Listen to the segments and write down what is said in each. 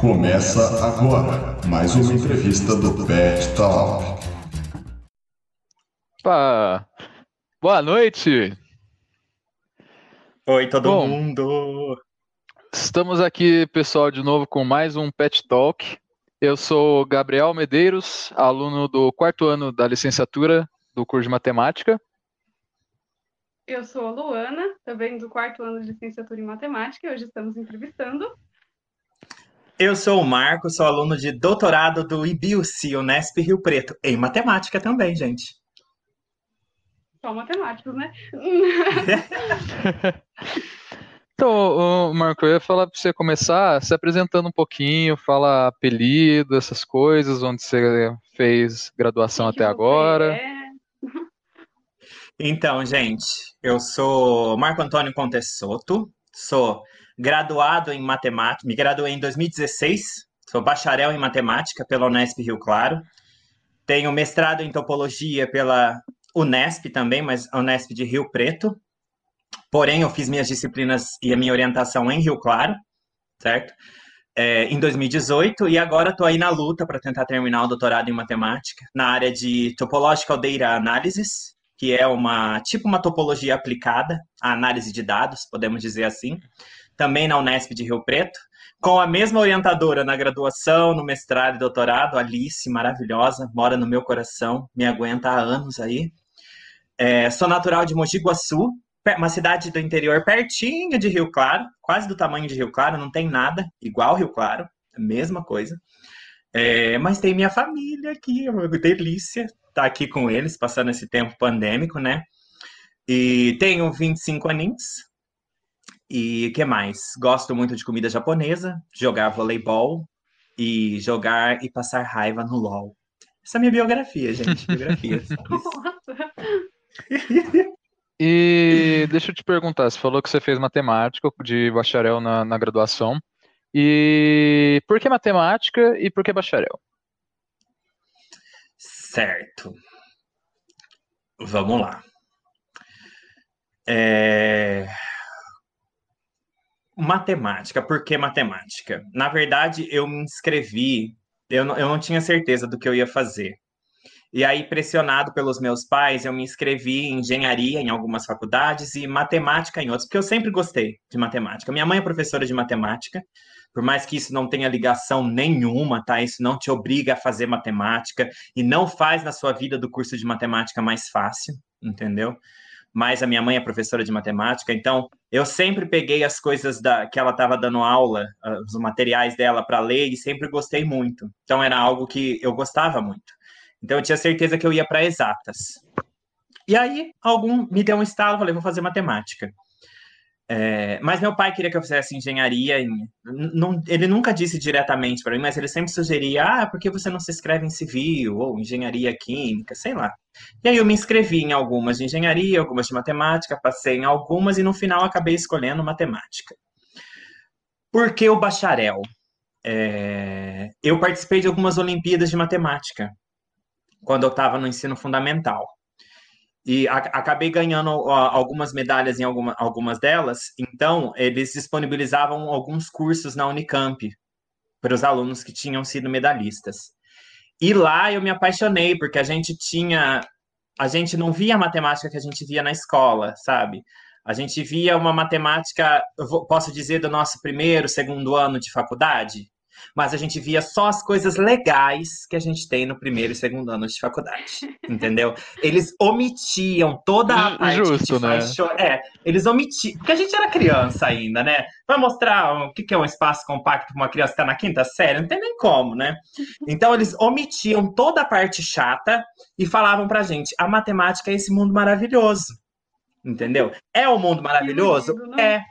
Começa agora mais uma entrevista do Pet Talk. Opa! Boa noite! Oi, todo Bom, mundo! Estamos aqui, pessoal, de novo com mais um Pet Talk. Eu sou Gabriel Medeiros, aluno do quarto ano da licenciatura do curso de matemática. Eu sou a Luana, também do quarto ano de licenciatura em matemática, e hoje estamos entrevistando. Eu sou o Marco, sou aluno de doutorado do IBIUC, Unesp Rio Preto, em matemática também, gente. Só matemáticos, né? Então, Marco, eu ia falar para você começar se apresentando um pouquinho, fala apelido, essas coisas, onde você fez graduação até agora. é? Então, gente, eu sou Marco Antônio Contessoto, sou graduado em matemática, me graduei em 2016, sou bacharel em matemática pela Unesp Rio Claro, tenho mestrado em topologia pela Unesp também, mas a Unesp de Rio Preto, porém eu fiz minhas disciplinas e a minha orientação em Rio Claro, certo? É, em 2018, e agora estou aí na luta para tentar terminar o doutorado em matemática na área de Topological Data Analysis, que é uma tipo uma topologia aplicada à análise de dados, podemos dizer assim, também na Unesp de Rio Preto, com a mesma orientadora na graduação, no mestrado e doutorado, Alice, maravilhosa, mora no meu coração, me aguenta há anos aí. É, sou natural de Mogi Guaçu, uma cidade do interior pertinho de Rio Claro, quase do tamanho de Rio Claro, não tem nada igual Rio Claro, mesma coisa. É, mas tem minha família aqui, uma delícia estar aqui com eles, passando esse tempo pandêmico, né? E tenho 25 aninhos. E o que mais? Gosto muito de comida japonesa, jogar voleibol e jogar e passar raiva no LoL. Essa é a minha biografia, gente. Biografia. E deixa eu te perguntar, você falou que você fez matemática de bacharel na, na graduação. E por que matemática e por que bacharel? Certo. Vamos lá. É, Matemática, por que matemática? Na verdade, eu me inscrevi, eu não, eu não tinha certeza do que eu ia fazer. E aí, pressionado pelos meus pais, eu me inscrevi em engenharia em algumas faculdades e matemática em outras, porque eu sempre gostei de matemática. Minha mãe é professora de matemática, por mais que isso não tenha ligação nenhuma, tá? Isso não te obriga a fazer matemática e não faz na sua vida do curso de matemática mais fácil, entendeu? Mas a minha mãe é professora de matemática, então eu sempre peguei as coisas da, que ela estava dando aula, ah, os materiais dela para ler e sempre gostei muito. Então era algo que eu gostava muito. Então eu tinha certeza que eu ia para exatas. E aí algum me deu um estalo, falei, vou fazer matemática. É, mas meu pai queria que eu fizesse engenharia. N- não- ele nunca disse diretamente para mim, mas ele sempre sugeria: ah, por que você não se inscreve em civil ou engenharia química, sei lá. E aí eu me inscrevi em algumas de engenharia, algumas de matemática, passei em algumas e no final acabei escolhendo matemática. Por que o bacharel? É, eu participei de algumas Olimpíadas de Matemática quando eu estava no ensino fundamental. E a- acabei ganhando algumas medalhas em alguma- algumas delas, então eles disponibilizavam alguns cursos na Unicamp para os alunos que tinham sido medalhistas. E lá eu me apaixonei, porque a gente tinha. A gente não via a matemática que a gente via na escola, sabe? A gente via uma matemática, posso dizer, do nosso primeiro, segundo ano de faculdade, mas a gente via só as coisas legais que a gente tem no primeiro e segundo ano de faculdade, entendeu? Eles omitiam toda a parte justo, né? É, eles omitiam, porque a gente era criança ainda, né? Vai mostrar o que é um espaço compacto para uma criança que está na quinta série? Não tem nem como, né? Então eles omitiam toda a parte chata e falavam pra gente: a matemática é esse mundo maravilhoso. Entendeu? É o mundo maravilhoso? É.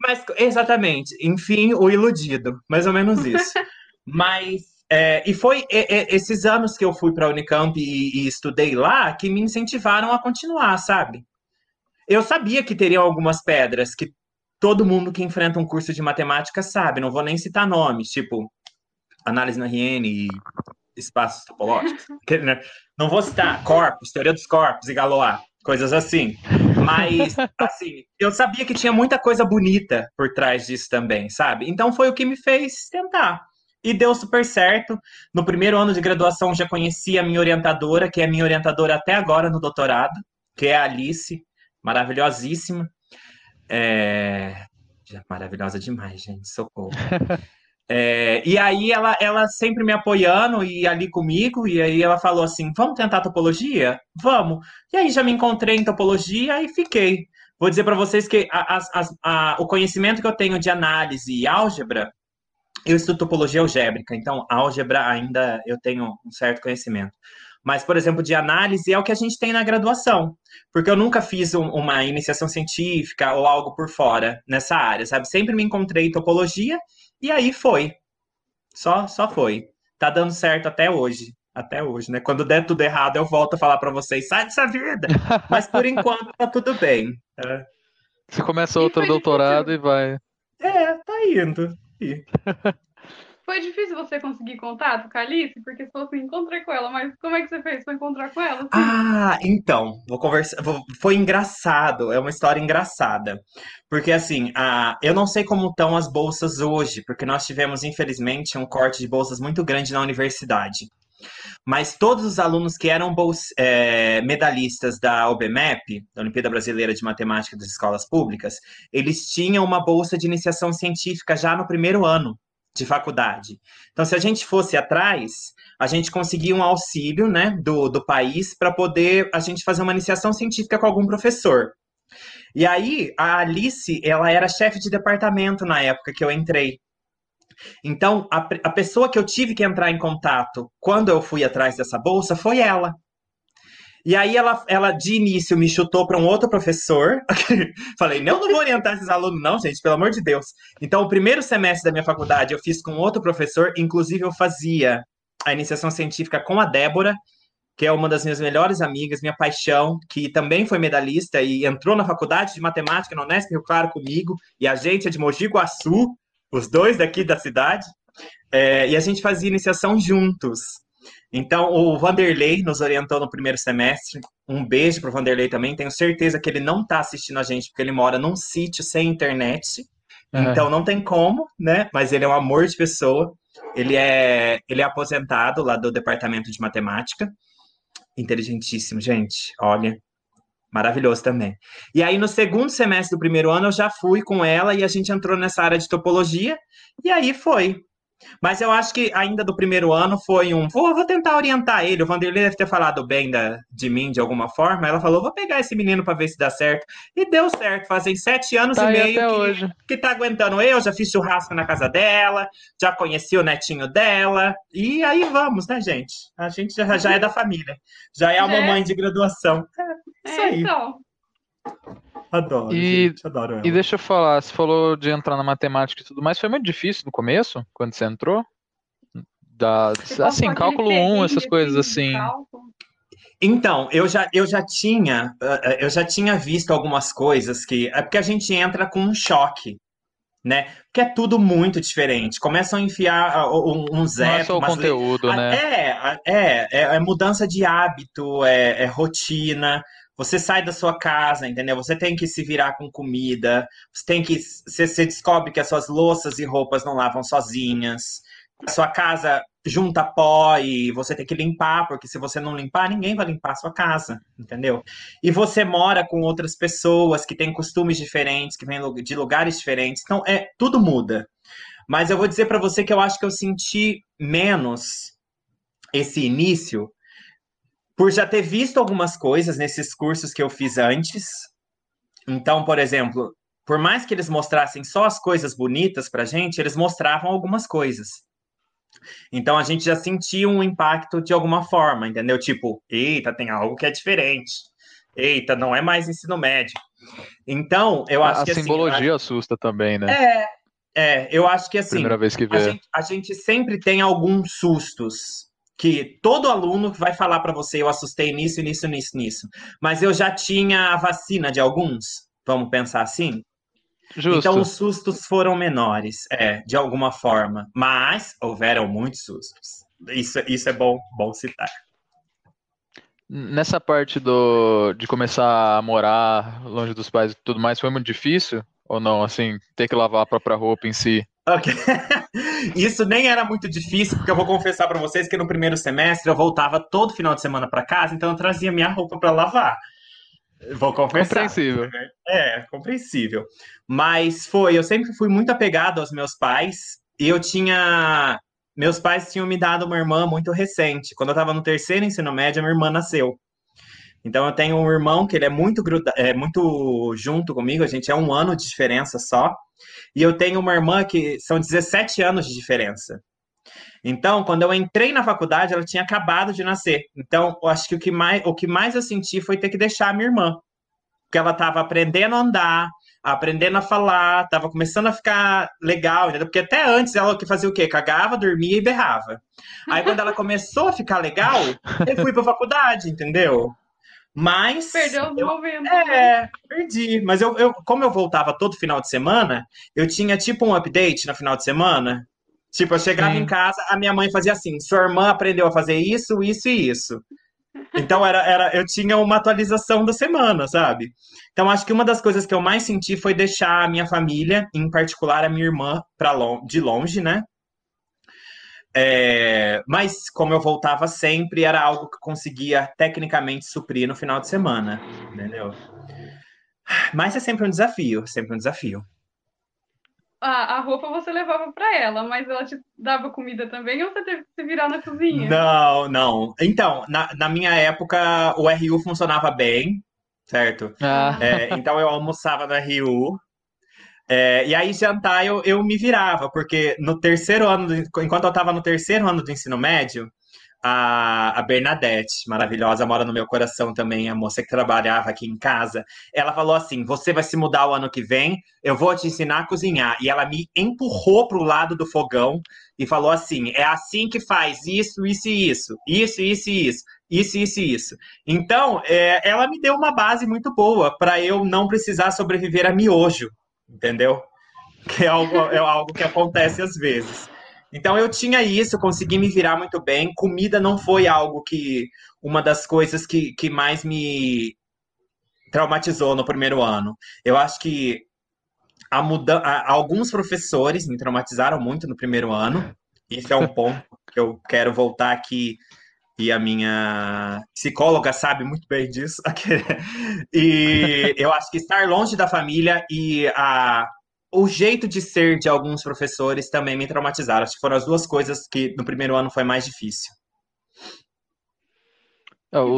Mas, exatamente. Enfim, o iludido. Mais ou menos isso. Mas. é, e foi e- e- esses anos que eu fui para a Unicamp e, e estudei lá que me incentivaram a continuar, sabe? Eu sabia que teriam algumas pedras que todo mundo que enfrenta um curso de matemática sabe, não vou nem citar nomes, tipo análise na RN e espaços topológicos. Né, Não vou citar corpos, teoria dos corpos e Galois, coisas assim. Mas, assim, eu sabia que tinha muita coisa bonita por trás disso também, sabe? Então foi o que me fez tentar. e deu super certo. No primeiro ano de graduação já conheci a minha orientadora, que é minha orientadora até agora no doutorado, que é a Alice, maravilhosíssima. É... Maravilhosa demais, gente, socorro. É, e aí ela, ela sempre me apoiando e ali comigo, e aí ela falou assim: vamos tentar topologia? Vamos. E aí já me encontrei em topologia e fiquei. Vou dizer para vocês que a, a, a, o conhecimento que eu tenho de análise e álgebra, eu estudo topologia algébrica, então álgebra ainda eu tenho um certo conhecimento. Mas, por exemplo, de análise é o que a gente tem na graduação, porque eu nunca fiz um, uma iniciação científica ou algo por fora nessa área, sabe? Sempre me encontrei em topologia e aí foi. Só, só foi. Tá dando certo até hoje. Até hoje, né? Quando der tudo errado, eu volto a falar para vocês, sai dessa vida. Mas por enquanto tá tudo bem. É. Você começa outro doutorado difícil. e vai. É, tá indo. Foi difícil você conseguir contato com a Alice? Porque se fosse encontrei com ela, mas como é que você fez para encontrar com ela? Assim? Ah, então, vou conversar. Vou, foi engraçado, é uma história engraçada. Porque assim, a, eu não sei como estão as bolsas hoje, porque nós tivemos, infelizmente, um corte de bolsas muito grande na universidade. Mas todos os alunos que eram é, medalhistas da OBMEP, da Olimpíada Brasileira de Matemática das Escolas Públicas, eles tinham uma bolsa de iniciação científica já no primeiro ano de faculdade. Então, se a gente fosse atrás, a gente conseguia um auxílio né, do, do país para poder a gente fazer uma iniciação científica com algum professor. E aí, a Alice, ela era chefe de departamento na época que eu entrei. Então, a, a pessoa que eu tive que entrar em contato quando eu fui atrás dessa bolsa foi ela. E aí ela, ela de início me chutou para um outro professor. Falei, não, não vou orientar esses alunos, não, gente, pelo amor de Deus. Então, o primeiro semestre da minha faculdade eu fiz com outro professor, inclusive eu fazia a iniciação científica com a Débora, que é uma das minhas melhores amigas, minha paixão, que também foi medalhista e entrou na faculdade de matemática na Unesp Rio Claro comigo, e a gente é de Mogi Guaçu, os dois daqui da cidade, é, e a gente fazia iniciação juntos. Então, o Vanderlei nos orientou no primeiro semestre. Um beijo para o Vanderlei também. Tenho certeza que ele não está assistindo a gente, porque ele mora num sítio sem internet. Uhum. Então, não tem como, né? Mas ele é um amor de pessoa. Ele é, ele é aposentado lá do departamento de matemática. Inteligentíssimo, gente. Olha, maravilhoso também. E aí, no segundo semestre do primeiro ano, eu já fui com ela e a gente entrou nessa área de topologia. E aí foi. Mas eu acho que ainda do primeiro ano foi um. Vou, vou tentar orientar ele. O Vanderlei deve ter falado bem da, de mim de alguma forma. Ela falou: vou pegar esse menino para ver se dá certo. E deu certo. Fazem sete anos tá e meio que, hoje. que tá aguentando eu. Já fiz churrasco na casa dela, já conheci o netinho dela. E aí vamos, né, gente? A gente já, já é da família. Já é a é. mamãe de graduação. É, isso é, aí. Então. Adoro, e, gente, adoro ela. E deixa eu falar, você falou de entrar na matemática e tudo mais, foi muito difícil no começo, quando você entrou? Da, assim, cálculo 1, essas coisas assim. Então, eu já, eu já tinha, eh, eh, eu já tinha visto algumas coisas que. É porque a gente entra com um choque, né? Porque é tudo muito diferente. Começam a enfiar um, um zero. Não é só o conteúdo, né? É, é, é, é, mudança de hábito, é, é rotina. Você sai da sua casa, entendeu? Você tem que se virar com comida, você tem que. Você, você descobre que as suas louças e roupas não lavam sozinhas. A sua casa junta pó e você tem que limpar, porque se você não limpar, ninguém vai limpar a sua casa, entendeu? E você mora com outras pessoas que têm costumes diferentes, que vêm de lugares diferentes, então é tudo muda. Mas eu vou dizer para você que eu acho que eu senti menos esse início por já ter visto algumas coisas nesses cursos que eu fiz antes. Então, por exemplo, por mais que eles mostrassem só as coisas bonitas para gente, eles mostravam algumas coisas. Então a gente já sentia um impacto de alguma forma, entendeu? Tipo, eita, tem algo que é diferente. Eita, não é mais ensino médio. Então, eu acho a que a simbologia assim, assusta também, né? É, é, eu acho que assim. Primeira vez que vê. A gente, a gente sempre tem alguns sustos que todo aluno vai falar para você, eu assustei nisso, nisso, nisso, nisso. Mas eu já tinha a vacina de alguns, vamos pensar assim? Justo. Então os sustos foram menores, é, de alguma forma. Mas houveram muitos sustos. Isso, isso é bom, bom citar. Nessa parte do, de começar a morar longe dos pais e tudo mais, foi muito difícil? Ou não? Assim, ter que lavar a própria roupa em si? Ok. Isso nem era muito difícil, porque eu vou confessar para vocês que no primeiro semestre eu voltava todo final de semana para casa, então eu trazia minha roupa para lavar. Vou confessar. Compreensível. É, compreensível. Mas foi, eu sempre fui muito apegado aos meus pais e eu tinha. Meus pais tinham me dado uma irmã muito recente. Quando eu estava no terceiro ensino médio, minha irmã nasceu. Então eu tenho um irmão que ele é muito, gruda... é muito junto comigo, a gente é um ano de diferença só. E eu tenho uma irmã que são 17 anos de diferença. Então, quando eu entrei na faculdade, ela tinha acabado de nascer. Então, eu acho que o que mais, o que mais eu senti foi ter que deixar a minha irmã. Porque ela estava aprendendo a andar, aprendendo a falar, estava começando a ficar legal? Porque até antes ela que fazia o quê? Cagava, dormia e berrava. Aí quando ela começou a ficar legal, eu fui para faculdade, entendeu? Mas. Perdeu os eu, momentos. É, perdi. Mas eu, eu, como eu voltava todo final de semana, eu tinha tipo um update no final de semana. Tipo, eu chegava Sim. em casa, a minha mãe fazia assim: sua irmã aprendeu a fazer isso, isso e isso. Então era, era, eu tinha uma atualização da semana, sabe? Então acho que uma das coisas que eu mais senti foi deixar a minha família, em particular a minha irmã, para de longe, né? É, mas como eu voltava sempre, era algo que conseguia tecnicamente suprir no final de semana, entendeu? Mas é sempre um desafio, sempre um desafio. A, a roupa você levava pra ela, mas ela te dava comida também ou você teve que se virar na cozinha? Não, não. Então, na, na minha época, o RU funcionava bem, certo? Ah, É, então eu almoçava no RU. É, e aí, jantar, eu, eu me virava, porque no terceiro ano, do- enquanto eu estava no terceiro ano do ensino médio, a, a Bernadette, maravilhosa, mora no meu coração também, a moça que trabalhava aqui em casa, ela falou assim: Você vai se mudar o ano que vem, eu vou te ensinar a cozinhar. E ela me empurrou pro lado do fogão e falou assim: É assim que faz isso, isso e isso, isso, isso e isso. Isso, isso e isso. Então, é, ela me deu uma base muito boa para eu não precisar sobreviver a miojo, entendeu? Que é algo, é algo que acontece às vezes. Então eu tinha isso, consegui me virar muito bem. Comida não foi algo que. Uma das coisas que, que mais me traumatizou no primeiro ano. Eu acho que a muda a- alguns professores me traumatizaram muito no primeiro ano. Isso é um ponto que eu quero voltar aqui e a minha psicóloga sabe muito bem disso. E eu acho que estar longe da família e a, o jeito de ser de alguns professores também me traumatizaram. Acho que foram as duas coisas que no primeiro ano foi mais difícil.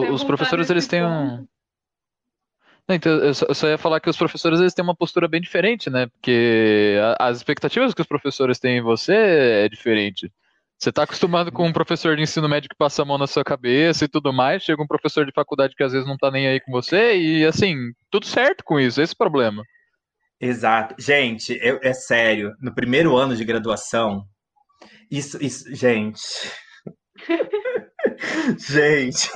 é, os professores eles têm um. Não, Então, eu só, ia falar que os professores eles têm uma postura bem diferente, né? Porque as expectativas que os professores têm em você é diferente. Você está acostumado com um professor de ensino médio que passa a mão na sua cabeça e tudo mais, chega um professor de faculdade que às vezes não tá nem aí com você, e assim, tudo certo com isso, esse é o problema. Exato. Gente, eu- é sério, no primeiro ano de graduação, isso, isso, gente. Gente.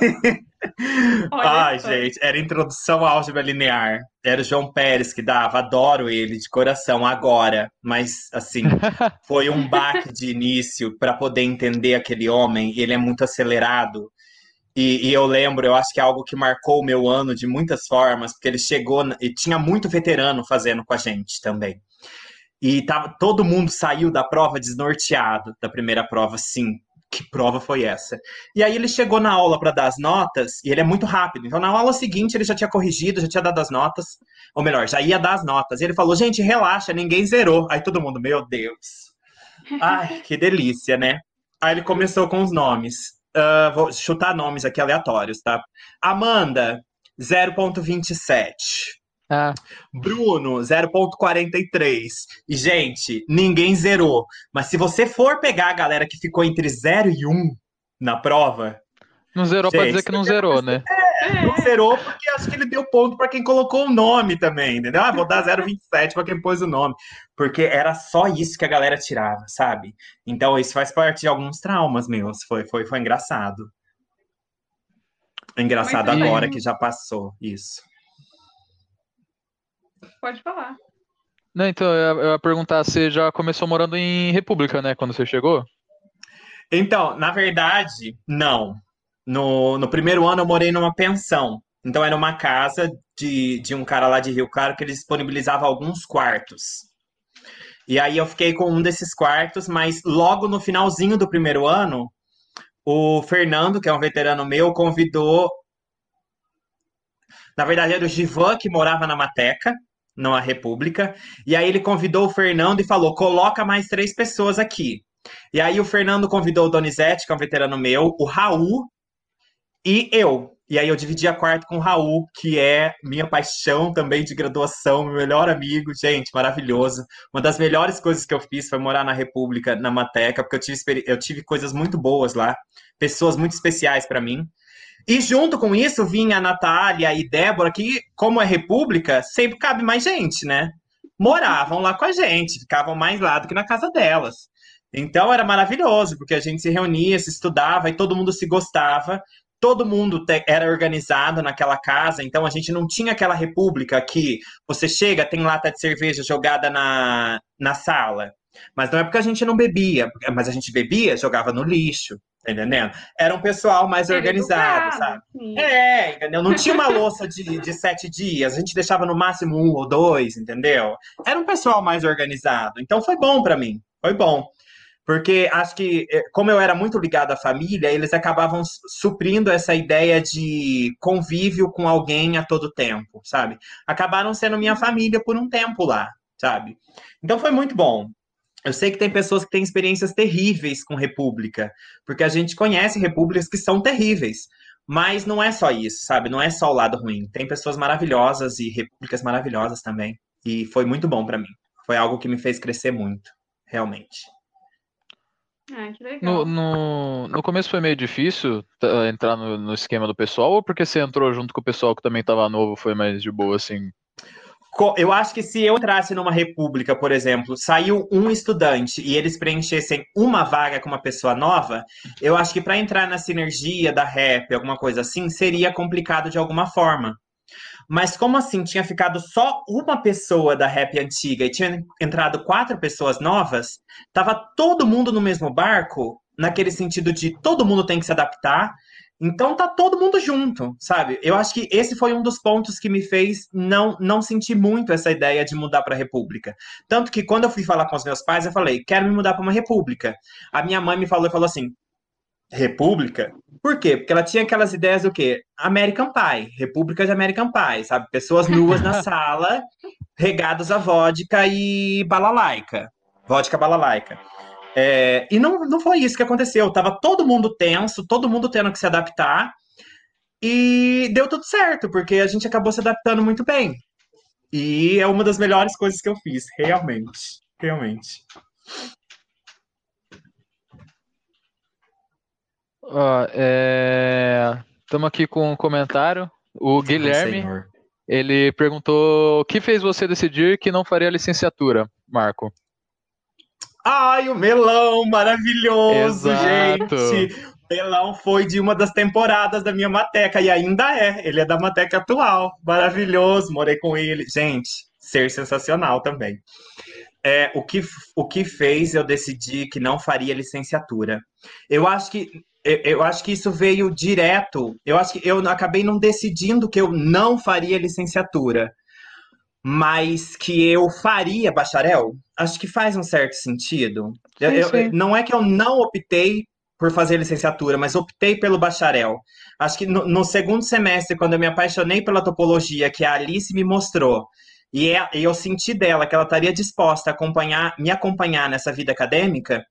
Olha Ai, só. gente, era introdução à álgebra linear. Era o João Pérez que dava, adoro ele de coração agora, mas assim, foi um baque de início para poder entender aquele homem. Ele é muito acelerado. E, e eu lembro, eu acho que é algo que marcou o meu ano de muitas formas, porque ele chegou e tinha muito veterano fazendo com a gente também. E tava, todo mundo saiu da prova desnorteado da primeira prova, sim. Que prova foi essa? E aí ele chegou na aula para dar as notas, e ele é muito rápido. Então na aula seguinte ele já tinha corrigido, já tinha dado as notas, ou melhor, já ia dar as notas. E ele falou: "Gente, relaxa, ninguém zerou". Aí todo mundo, meu Deus. Ai, que delícia, né? Aí ele começou com os nomes. Ah, vou chutar nomes aqui aleatórios, tá? Amanda, 0.27. Ah, Bruno, 0.43. E, gente, ninguém zerou. Mas se você for pegar a galera que ficou entre 0 e 1 na prova, não zerou pra Gente, dizer que não zerou, né? não zerou porque acho que ele deu ponto para quem colocou o nome também, entendeu? Ah, vou dar 0,27 para quem pôs o nome. Porque era só isso que a galera tirava, sabe? Então isso faz parte de alguns traumas meus. Foi, foi, foi engraçado. Engraçado agora que já passou isso. Pode falar. Não, então, eu ia, eu ia perguntar, você já começou morando em República, né, quando você chegou? Então, na verdade, não. No, no primeiro ano eu morei numa pensão. Então era uma casa de, de um cara lá de Rio Claro que ele disponibilizava alguns quartos. E aí eu fiquei com um desses quartos, mas logo no finalzinho do primeiro ano, o Fernando, que é um veterano meu, convidou. Na verdade, era o Givan, que morava na Mateca, numa República. E aí ele convidou o Fernando e falou: coloca mais três pessoas aqui. E aí o Fernando convidou o Donizete, que é um veterano meu, o Raul e eu. E aí eu dividi a quarto com o Raul, que é minha paixão também de graduação, meu melhor amigo, gente, maravilhoso. Uma das melhores coisas que eu fiz foi morar na República, na Mateca, porque eu tive, eu tive coisas muito boas lá, pessoas muito especiais para mim. E junto com isso vinha a Natália e Débora, que, como é República, sempre cabe mais gente, né? Moravam lá com a gente, ficavam mais lá do que na casa delas. Então era maravilhoso, porque a gente se reunia, se estudava e todo mundo se gostava todo mundo era organizado naquela casa, então a gente não tinha aquela república que você chega, tem lata de cerveja jogada na, na sala. Mas não é porque a gente não bebia, mas a gente bebia, jogava no lixo, tá entendendo? Era um pessoal mais era organizado, educado, sabe? Sim. É, entendeu? Não tinha uma louça de, de sete dias, a gente deixava no máximo um ou dois, entendeu? Era um pessoal mais organizado. Então foi bom para mim, foi bom. Porque acho que, eh, como eu era muito ligado à família, eles acabavam suprindo essa ideia de convívio com alguém a todo tempo, sabe? Acabaram sendo minha família por um tempo lá, sabe? Então foi muito bom. Eu sei que tem pessoas que têm experiências terríveis com república, porque a gente conhece repúblicas que são terríveis. Mas não é só isso, sabe? Não é só o lado ruim. Tem pessoas maravilhosas e repúblicas maravilhosas também. E foi muito bom para mim. Foi algo que me fez crescer muito, realmente. Ah, que legal. No, no, no começo foi meio difícil tá, entrar no, no esquema do pessoal, ou porque você entrou junto com o pessoal que também estava novo, foi mais de boa, assim? Eu acho que se eu entrasse numa república, por exemplo, saiu um estudante e eles preenchessem uma vaga com uma pessoa nova, eu acho que para entrar na sinergia da rap, alguma coisa assim, seria complicado de alguma forma. Mas como assim tinha ficado só uma pessoa da rap antiga e tinha entrado quatro pessoas novas, tava todo mundo no mesmo barco, naquele sentido de todo mundo tem que se adaptar. Então tá todo mundo junto, sabe? Eu acho que esse foi um dos pontos que me fez não não sentir muito essa ideia de mudar para a república. Tanto que quando eu fui falar com os meus pais, eu falei: "Quero me mudar para uma república". A minha mãe me falou, falou assim: República. Por quê? Porque ela tinha aquelas ideias do quê? American Pie, República de American Pie, sabe? Pessoas nuas na sala, regados a vodka e balalaica. Vodka balalaica. É, e não, não foi isso que aconteceu. Tava todo mundo tenso, todo mundo tendo que se adaptar. E deu tudo certo, porque a gente acabou se adaptando muito bem. E é uma das melhores coisas que eu fiz, realmente. Realmente. Ó, é... Estamos aqui com um comentário. O Guilherme, ele perguntou o que fez você decidir que não faria licenciatura, Marco? Ai, o melão maravilhoso, Exato. gente. O melão foi de uma das temporadas da minha Mateca e ainda é. Ele é da Mateca atual. Maravilhoso, morei com ele. Gente, ser sensacional também. É, o, que, o que fez eu decidir que não faria licenciatura? Eu acho que eu acho que isso veio direto. Eu acho que eu acabei não decidindo que eu não faria licenciatura, mas que eu faria bacharel. Acho que faz um certo sentido. Sim, eu, sim. não é que eu não optei por fazer licenciatura, mas optei pelo bacharel. Acho que no, no segundo semestre, quando eu me apaixonei pela topologia, que a Alice me mostrou, e, é, e eu senti dela que ela estaria disposta a acompanhar, me acompanhar nessa vida acadêmica,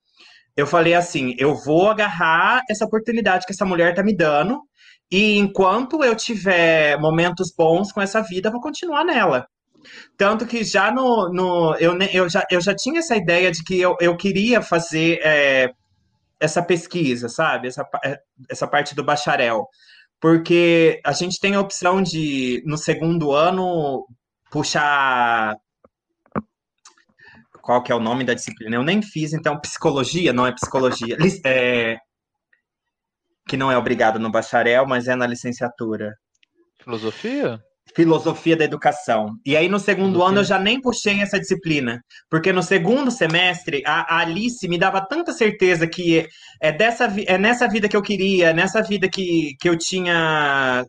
eu falei assim: eu vou agarrar essa oportunidade que essa mulher tá me dando, e enquanto eu tiver momentos bons com essa vida, eu vou continuar nela. Tanto que já no. no eu, eu, já, eu já tinha essa ideia de que eu, eu queria fazer é, essa pesquisa, sabe? Essa, é, essa parte do bacharel. Porque a gente tem a opção de, no segundo ano, puxar qual que é o nome da disciplina. Eu nem fiz, então, psicologia, não é psicologia. É, que não é obrigado no bacharel, mas é na licenciatura. Filosofia? Filosofia da educação. E aí, no segundo Filosofia. ano, eu já nem puxei essa disciplina. Porque no segundo semestre, a, a Alice me dava tanta certeza que é, dessa, é nessa vida que eu queria, nessa vida que, que eu tinha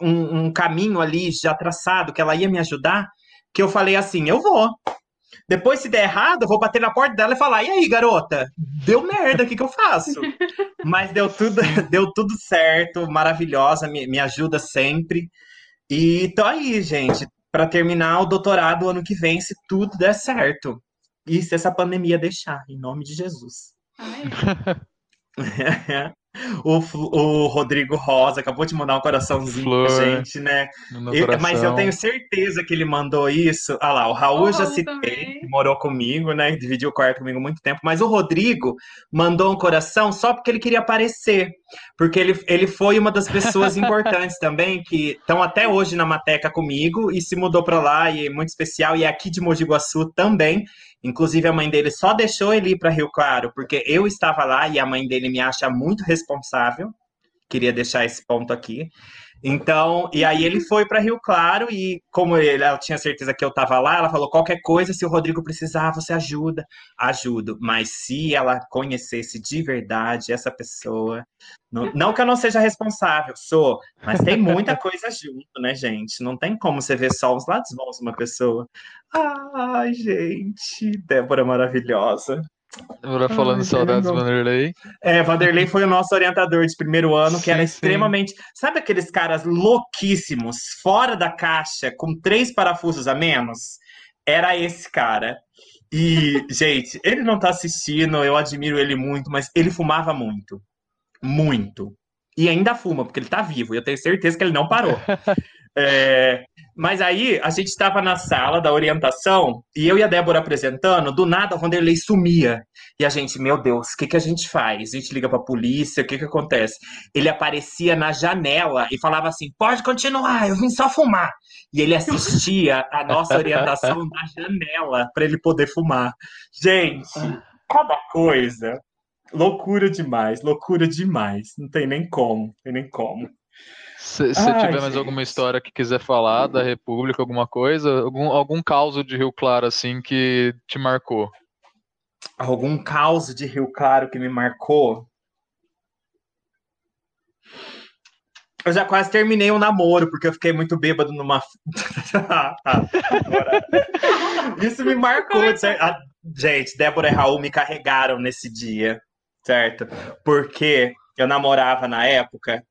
um, um caminho ali já traçado, que ela ia me ajudar, que eu falei assim: eu vou Depois, se der errado, eu vou bater na porta dela e falar: e aí, garota? Deu merda, o que, que eu faço? Mas deu tudo, deu tudo certo, maravilhosa, me, me ajuda sempre. E tô aí, gente, para terminar o doutorado ano que vem, se tudo der certo. E se essa pandemia deixar, em nome de Jesus. Amém. O, o Rodrigo Rosa acabou de mandar um coraçãozinho Flor. pra gente, né? Eu- mas eu tenho certeza que ele mandou isso. Ah lá, o Raul O eu já citei, que morou comigo, né? Dividiu o quarto comigo há muito tempo. Mas o Rodrigo mandou um coração só porque ele queria aparecer. Porque ele, ele foi uma das pessoas importantes também, que estão até hoje na Mateca comigo e se mudou pra lá e é muito especial. E é aqui de Mogi Guaçu também. Inclusive, a mãe dele só deixou ele ir para Rio Claro, porque eu estava lá e a mãe dele me acha muito responsável. Queria deixar esse ponto aqui. Então, e aí ele foi para Rio Claro e como ele, ela tinha certeza que eu estava lá, ela falou qualquer coisa, se o Rodrigo precisar, você ajuda, ajudo. Mas se ela conhecesse de verdade essa pessoa, não, não que eu não seja responsável, sou, mas tem muita coisa junto, né, gente? Não tem como você ver só os lados bons de uma pessoa. Ai, gente, Débora maravilhosa. Agora falando Ai, saudades do. Vanderlei. É, Vanderlei foi o nosso orientador de primeiro ano, que Sim, era sim. extremamente. Sabe aqueles caras louquíssimos, fora da caixa, com três parafusos a menos? Era esse cara. E, gente, ele não tá assistindo, eu admiro ele muito, mas ele fumava muito. Muito. E ainda fuma, porque ele tá vivo, e eu tenho certeza que ele não parou. É, mas aí a gente estava na sala da orientação e eu e a Débora apresentando, do nada o Vanderlei sumia. E a gente, meu Deus, o que, que a gente faz? A gente liga pra polícia, o que, que acontece? Ele aparecia na janela e falava assim: pode continuar, eu vim só fumar. E ele assistia a nossa orientação na janela para ele poder fumar. Gente, cada coisa. Loucura demais, loucura demais. Não tem nem como, não tem nem como. Se, se Ai, tiver mais gente. alguma história que quiser falar da República, alguma coisa, algum, algum caso de Rio Claro assim que te marcou. algum caos de Rio Claro que me marcou. Eu já quase terminei um namoro, porque eu fiquei muito bêbado numa. Ah, tá. Isso me marcou. certo? Ah, Gente, Débora e Raul me carregaram nesse dia, certo? Porque eu namorava na época.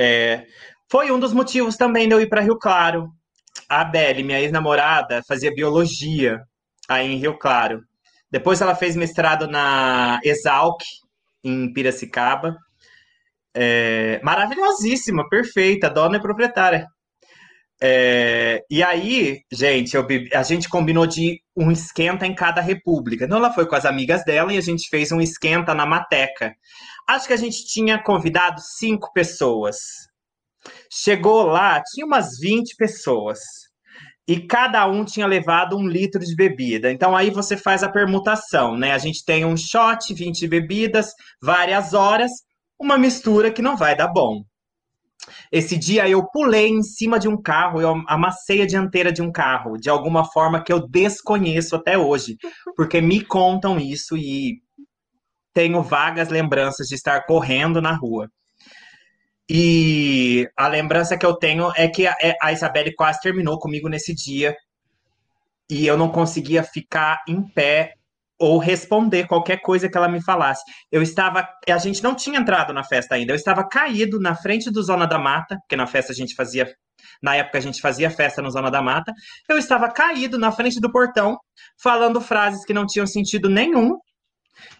É, Foi um dos motivos também de eu ir para Rio Claro. A Belle, minha ex-namorada, fazia biologia aí em Rio Claro. Depois ela fez mestrado na Exalc, em Piracicaba. É, maravilhosíssima, perfeita, dona e proprietária. É, e aí, gente, eu a gente combinou de um esquenta em cada república. Então ela foi com as amigas dela e a gente fez um esquenta na Mateca. Acho que a gente tinha convidado cinco pessoas. Chegou lá, tinha umas 20 pessoas. E cada um tinha levado um litro de bebida. Então aí você faz a permutação, né? A gente tem um shot, 20 bebidas, várias horas, uma mistura que não vai dar bom. Esse dia eu pulei em cima de um carro, eu amassei a dianteira de um carro, de alguma forma que eu desconheço até hoje, porque me contam isso e tenho vagas lembranças de estar correndo na rua. E a lembrança que eu tenho é que a, é- a Isabelle quase terminou comigo nesse dia e eu não conseguia ficar em pé ou responder qualquer coisa que ela me falasse. Eu estava, a gente não tinha entrado na festa ainda. Eu estava caído na frente do Zona da Mata, porque na festa a gente fazia, na época a gente fazia festa no Zona da Mata. Eu estava caído na frente do portão, falando frases que não tinham sentido nenhum.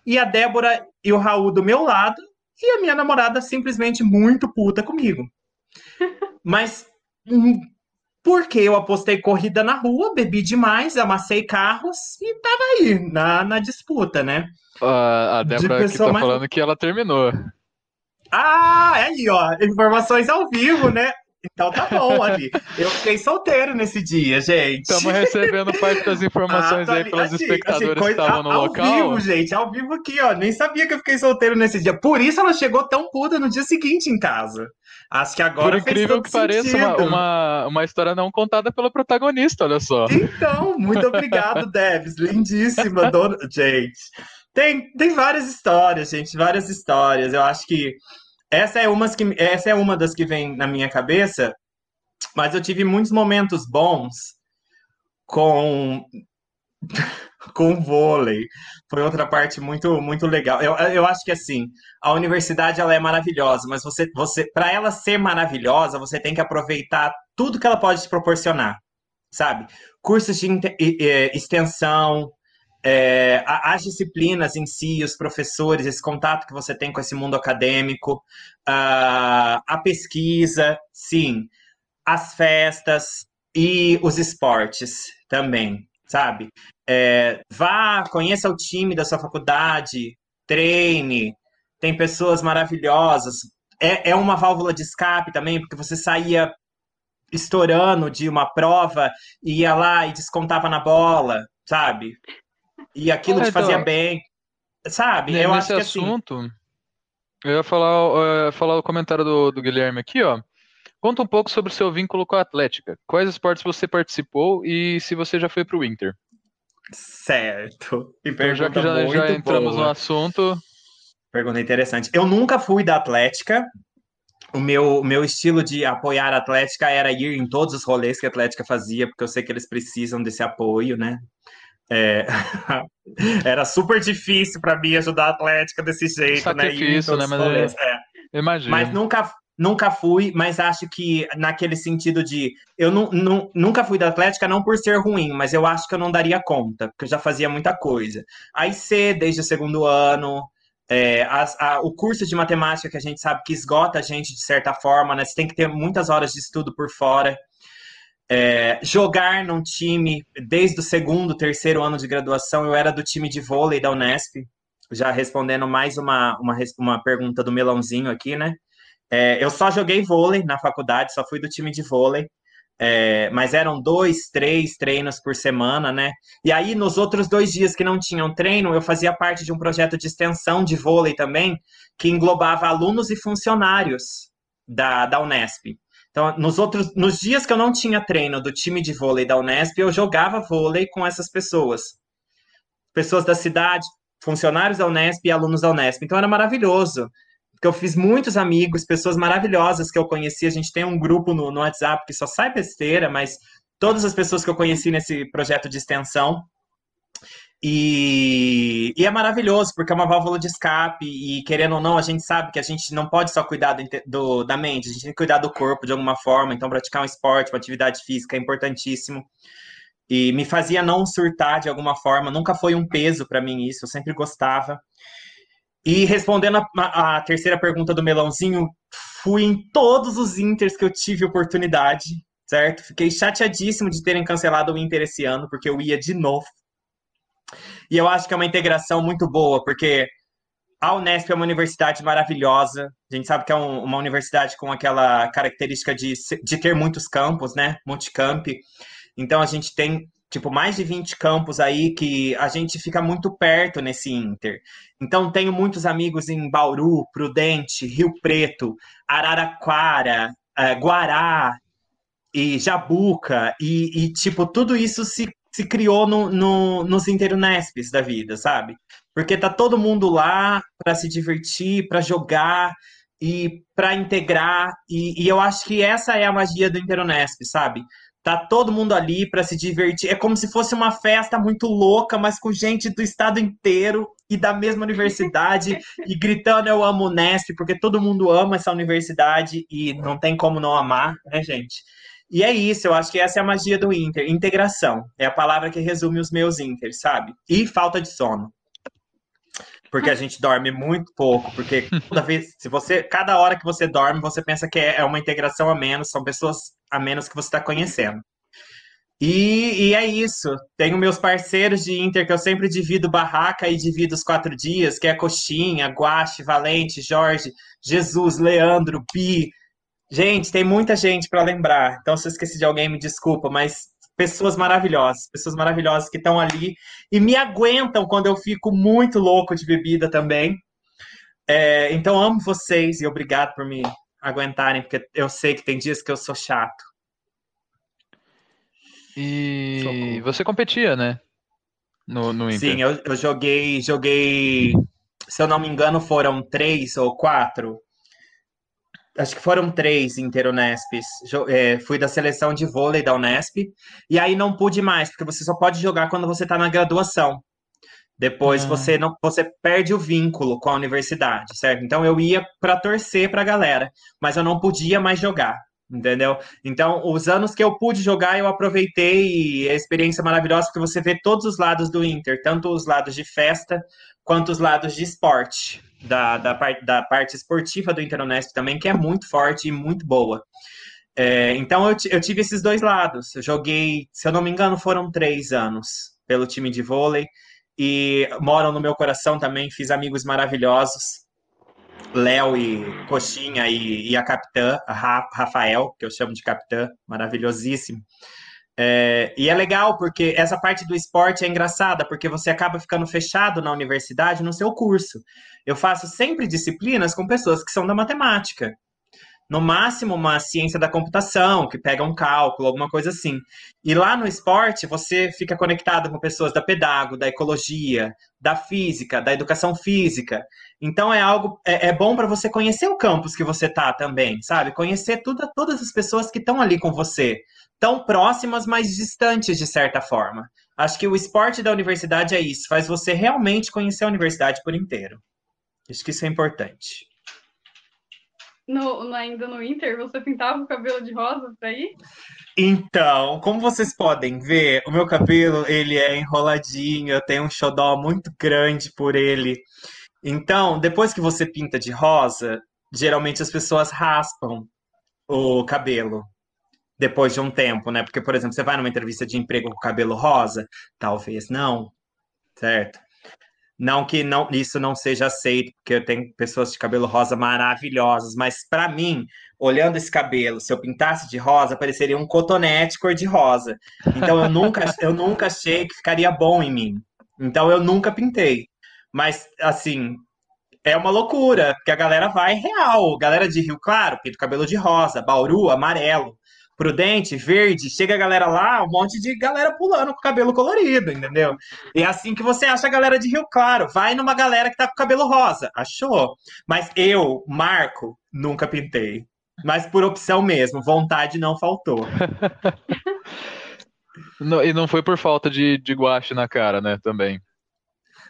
E a Débora e o Raul do meu lado, e a minha namorada simplesmente muito puta comigo. Mas hum, porque eu apostei corrida na rua, bebi demais, amassei carros e tava aí, na, na disputa, né? A, a De Débora aqui pessoa tá mais- falando que ela terminou. Ah, é aí, ó, informações ao vivo, né? Então tá bom, ali. Eu fiquei solteiro nesse dia, gente. Estamos recebendo parte das informações Ah, aí tá pelos assim, espectadores assim, que estavam no ao local. vivo, gente, ao vivo aqui, ó. Nem sabia que eu fiquei solteiro nesse dia. Por isso ela chegou tão puta no dia seguinte em casa. Acho que agora Por incrível que pareça, uma, uma, uma história não contada pelo protagonista, olha só. Então, muito obrigado, Debs. Lindíssima, dona. Gente, tem, tem várias histórias, gente, várias histórias. Eu acho que essa é, umas que essa é uma das que vem na minha cabeça, mas eu tive muitos momentos bons com com vôlei. Foi outra parte muito, muito legal. Eu, eu acho que assim, a universidade ela é maravilhosa, mas você, você, para ela ser maravilhosa, você tem que aproveitar tudo que ela pode te proporcionar, sabe? Cursos de extensão, é, as disciplinas em si, os professores, esse contato que você tem com esse mundo acadêmico, a, a pesquisa, sim, as festas e os esportes também, sabe? É, vá, conheça o time da sua faculdade, treine, tem pessoas maravilhosas. É, é uma válvula de escape também, porque você saía estourando de uma prova e ia lá e descontava na bola, sabe? E aquilo te fazia bem, sabe? Eu acho que assim, assunto, assim... eu ia falar, eu ia falar o comentário do, do Guilherme aqui, ó. Conta um pouco sobre o seu vínculo com a Atlética. Quais esportes você participou e se você já foi para o Inter? Certo. Então, já que já, já entramos boa. no assunto. Pergunta interessante. Eu nunca fui da Atlética. O meu, meu estilo de apoiar a Atlética era ir em todos os rolês que a Atlética fazia, porque eu sei que eles precisam desse apoio, né? É... era super difícil para mim ajudar a Atlética desse jeito, Sacrifício, né? né? Mas, é... Mas nunca, nunca fui, mas acho que naquele sentido de. Eu nu, nunca fui da Atlética, não por ser ruim, mas eu acho que eu não daria conta, porque eu já fazia muita coisa. Aí C, desde o segundo ano. É, a, o curso de matemática que a gente sabe que esgota a gente de certa forma, né? Você tem que ter muitas horas de estudo por fora. É, jogar num time desde o segundo, terceiro ano de graduação, eu era do time de vôlei da Unesp, já respondendo mais uma, uma, uma pergunta do Melãozinho aqui, né? É, eu só joguei vôlei na faculdade, só fui do time de vôlei. É, mas eram dois, três treinos por semana, né? E aí, nos outros dois dias que não tinham treino, eu fazia parte de um projeto de extensão de vôlei também, que englobava alunos e funcionários da, da Unesp. Então, nos outros, nos dias que eu não tinha treino do time de vôlei da Unesp, eu jogava vôlei com essas pessoas. Pessoas da cidade, funcionários da Unesp e alunos da Unesp. Então, era maravilhoso porque eu fiz muitos amigos, pessoas maravilhosas que eu conheci. A gente tem um grupo no, no WhatsApp que só sai besteira, mas todas as pessoas que eu conheci nesse projeto de extensão. E, e, é maravilhoso, porque é uma válvula de escape, e querendo ou não, a gente sabe que a gente não pode só cuidar do, do, da mente, a gente tem que cuidar do corpo de alguma forma, então praticar um esporte, uma atividade física é importantíssimo. E me fazia não surtar de alguma forma, nunca foi um peso para mim isso, eu sempre gostava. E respondendo a, a, terceira pergunta do Melãozinho, fui em todos os Inters que eu tive oportunidade, certo? Fiquei chateadíssimo de terem cancelado o Inter esse ano, porque eu ia de novo. E eu acho que é uma integração muito boa, porque a Unesp é uma universidade maravilhosa. A gente sabe que é um, uma universidade com aquela característica de, de ter muitos campos, né? Multicamp. Então a gente tem tipo, mais de 20 campos aí que a gente fica muito perto nesse Inter. Então, tenho muitos amigos em Bauru, Prudente, Rio Preto, Araraquara, uh, Guará e Jabuca, e, e, tipo, tudo isso se, se criou no, no, nos Interunesps da vida, sabe? Porque tá todo mundo lá para se divertir, para jogar e para integrar, e, e eu acho que essa é a magia do Interunesp, sabe? Tá todo mundo ali para se divertir. É como se fosse uma festa muito louca, mas com gente do estado inteiro e da mesma universidade e gritando eu amo o Nesp, porque todo mundo ama essa universidade e não tem como não amar, né, gente? E é isso, eu acho que essa é a magia do Inter. Integração é a palavra que resume os meus Inters, sabe? E falta de sono. Porque a gente dorme muito pouco, porque toda vez, se você, cada hora que você dorme, você pensa que é, uma integração a menos, são pessoas a menos que você está conhecendo. E, e, é isso. Tenho meus parceiros de Inter que eu sempre divido barraca e divido os quatro dias, que é Coxinha, Guache, Valente, Jorge, Jesus, Leandro, Bi. Gente, tem muita gente para lembrar. Então, se eu esqueci de alguém, me desculpa, mas pessoas maravilhosas, pessoas maravilhosas que estão ali e me aguentam quando eu fico muito louco de bebida também. É, então, amo vocês e obrigado por me aguentarem, porque eu sei que tem dias que eu sou chato. E Socorro. você competia, né? No, no Inter. Sim, eu, eu joguei, joguei, se eu não me engano, foram três ou quatro acho que foram três Interunesps. É, fui da seleção de vôlei da Unesp, e aí não pude mais, porque você só pode jogar quando você está na graduação. Depois ah. você não você perde o vínculo com a universidade, certo? Então eu ia para torcer para a galera, mas eu não podia mais jogar, entendeu? Então, os anos que eu pude jogar, eu aproveitei e a experiência maravilhosa porque você vê todos os lados do Inter, tanto os lados de festa quanto os lados de esporte, da, da, parte, da parte esportiva do Interunesp também, que é muito forte e muito boa. É, então eu, eu tive esses dois lados. Eu joguei, se eu não me engano, foram três anos pelo time de vôlei e moram no meu coração também. Fiz amigos maravilhosos, Léo e Coxinha e, e a capitã, a Rafael, que eu chamo de capitã, maravilhosíssimo. É, e é legal porque essa parte do esporte é engraçada, porque você acaba ficando fechado na universidade no seu curso. Eu faço sempre disciplinas com pessoas que são da matemática no máximo uma ciência da computação, que pega um cálculo, alguma coisa assim. E lá no esporte, você fica conectado com pessoas da pedago, da ecologia, da física, da educação física. Então é algo é, é bom para você conhecer o campus que você tá também, sabe? Conhecer tudo, todas as pessoas que estão ali com você, tão próximas, mas distantes de certa forma. Acho que o esporte da universidade é isso, faz você realmente conhecer a universidade por inteiro. Acho que isso é importante no, ainda no Inter, você pintava o cabelo de rosa pra? Então, como vocês podem ver, o meu cabelo, ele é enroladinho, eu tenho um xodó muito grande por ele. Então, depois que você pinta de rosa, geralmente as pessoas raspam o cabelo depois de um tempo, né? Porque, por exemplo, você vai numa entrevista de emprego com cabelo rosa, talvez não, certo? Não que não, isso não seja aceito, porque eu tenho pessoas de cabelo rosa maravilhosas, mas para mim, olhando esse cabelo, se eu pintasse de rosa, pareceria um cotonete cor de rosa. Então eu nunca, eu nunca achei que ficaria bom em mim. Então eu nunca pintei. Mas assim, é uma loucura, porque a galera vai real. Galera de Rio Claro, pinta o cabelo de rosa, Bauru, amarelo. Prudente, verde, chega a galera lá, um monte de galera pulando com cabelo colorido, entendeu? E é assim que você acha a galera de Rio Claro. Vai numa galera que tá com cabelo rosa. Achou? Mas eu, Marco, nunca pintei. Mas por opção mesmo, vontade não faltou. não, e não foi por falta de, de guache na cara, né? Também.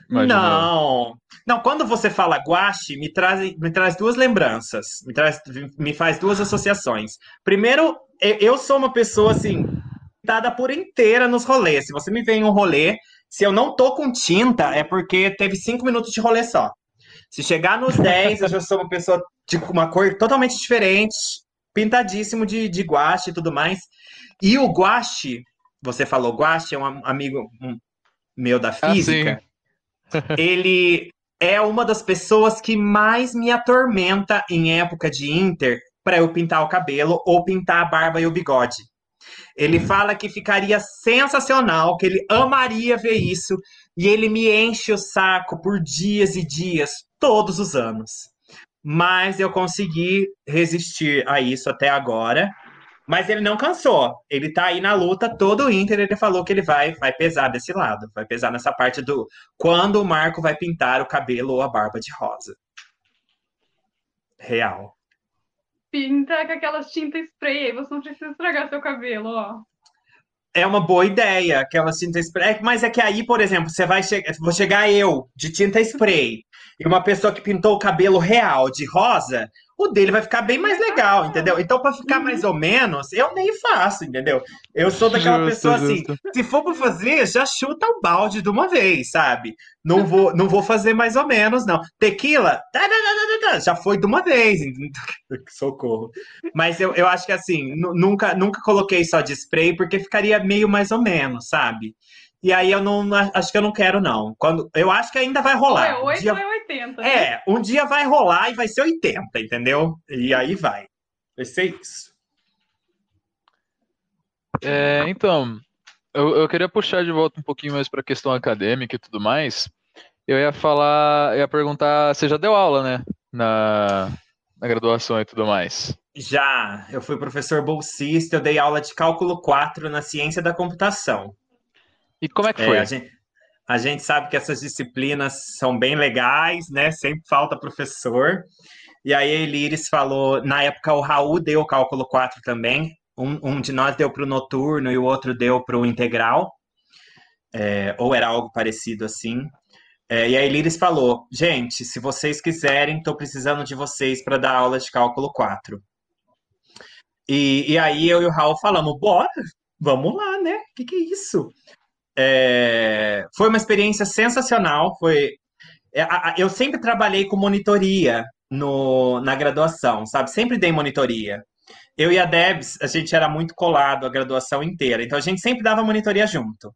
Não. Não, quando você fala guache, me traz, me traz duas lembranças. Me, traz, me faz duas associações. Primeiro, eu sou uma pessoa assim, pintada por inteira nos rolês. Se você me vê em um rolê, se eu não tô com tinta, é porque teve cinco minutos de rolê só. Se chegar nos 10, eu já sou uma pessoa de uma cor totalmente diferente, pintadíssimo de, de guache e tudo mais. E o guache, você falou guache, é um amigo meu da ah, física. Ah, ele é uma das pessoas que mais me atormenta em época de Inter, para eu pintar o cabelo ou pintar a barba e o bigode. Ele hum. fala que ficaria sensacional, que ele amaria ver isso, e ele me enche o saco por dias e dias, todos os anos. Mas eu consegui resistir a isso até agora. Mas ele não cansou. Ele tá aí na luta todo o Inter. Ele falou que ele vai, vai pesar desse lado. Vai pesar nessa parte do quando o Marco vai pintar o cabelo ou a barba de rosa. Real pinta com aquelas tintas spray, aí você não precisa estragar seu cabelo, ó. É uma boa ideia, aquela tinta spray. É, mas é que aí, por exemplo, você vai chegar. Vou chegar eu, de tinta spray, e uma pessoa que pintou o cabelo real de rosa, o dele vai ficar bem mais legal, entendeu? Então, para ficar mais ou menos, eu nem faço, entendeu? Eu sou daquela justo, pessoa assim, justo. assim, se for para fazer, já chuta o balde de uma vez, sabe? Não vou, não vou fazer mais ou menos, não. Tequila, tá, tá, tá, já foi de uma vez, socorro. Mas eu, eu acho que assim, nunca, nunca coloquei só de spray, porque ficaria meio mais ou menos, sabe? E aí eu não acho que eu não quero, não. Quando, eu acho que ainda vai rolar. Ou é 8 dia, ou é 80. Né? É, um dia vai rolar e vai ser 80, entendeu? E aí vai. Vai ser isso. É, então, eu, eu queria puxar de volta um pouquinho mais para a questão acadêmica e tudo mais. Eu ia falar, ia perguntar, você já deu aula, né? Na, na graduação e tudo mais. Já, eu fui professor bolsista, eu dei aula de cálculo 4 na ciência da computação. E como é que foi? É, a, gente, a, gente, sabe que essas disciplinas são bem legais, né? Sempre falta professor. E aí a Eliris falou, na época o Raul deu o cálculo 4 também. Um, um de nós deu para o noturno e o outro deu para o integral. É, ou era algo parecido assim. É, e a Eliris falou: gente, se vocês quiserem, estou precisando de vocês para dar aula de cálculo 4. E, e aí eu e o Raul falamos: bora, vamos lá, né? O que, que é isso? É, foi uma experiência sensacional. Foi, é, eu sempre trabalhei com monitoria no, na graduação, sabe? Sempre dei monitoria. Eu e a Debs, a gente era muito colado a graduação inteira, então a gente sempre dava monitoria junto.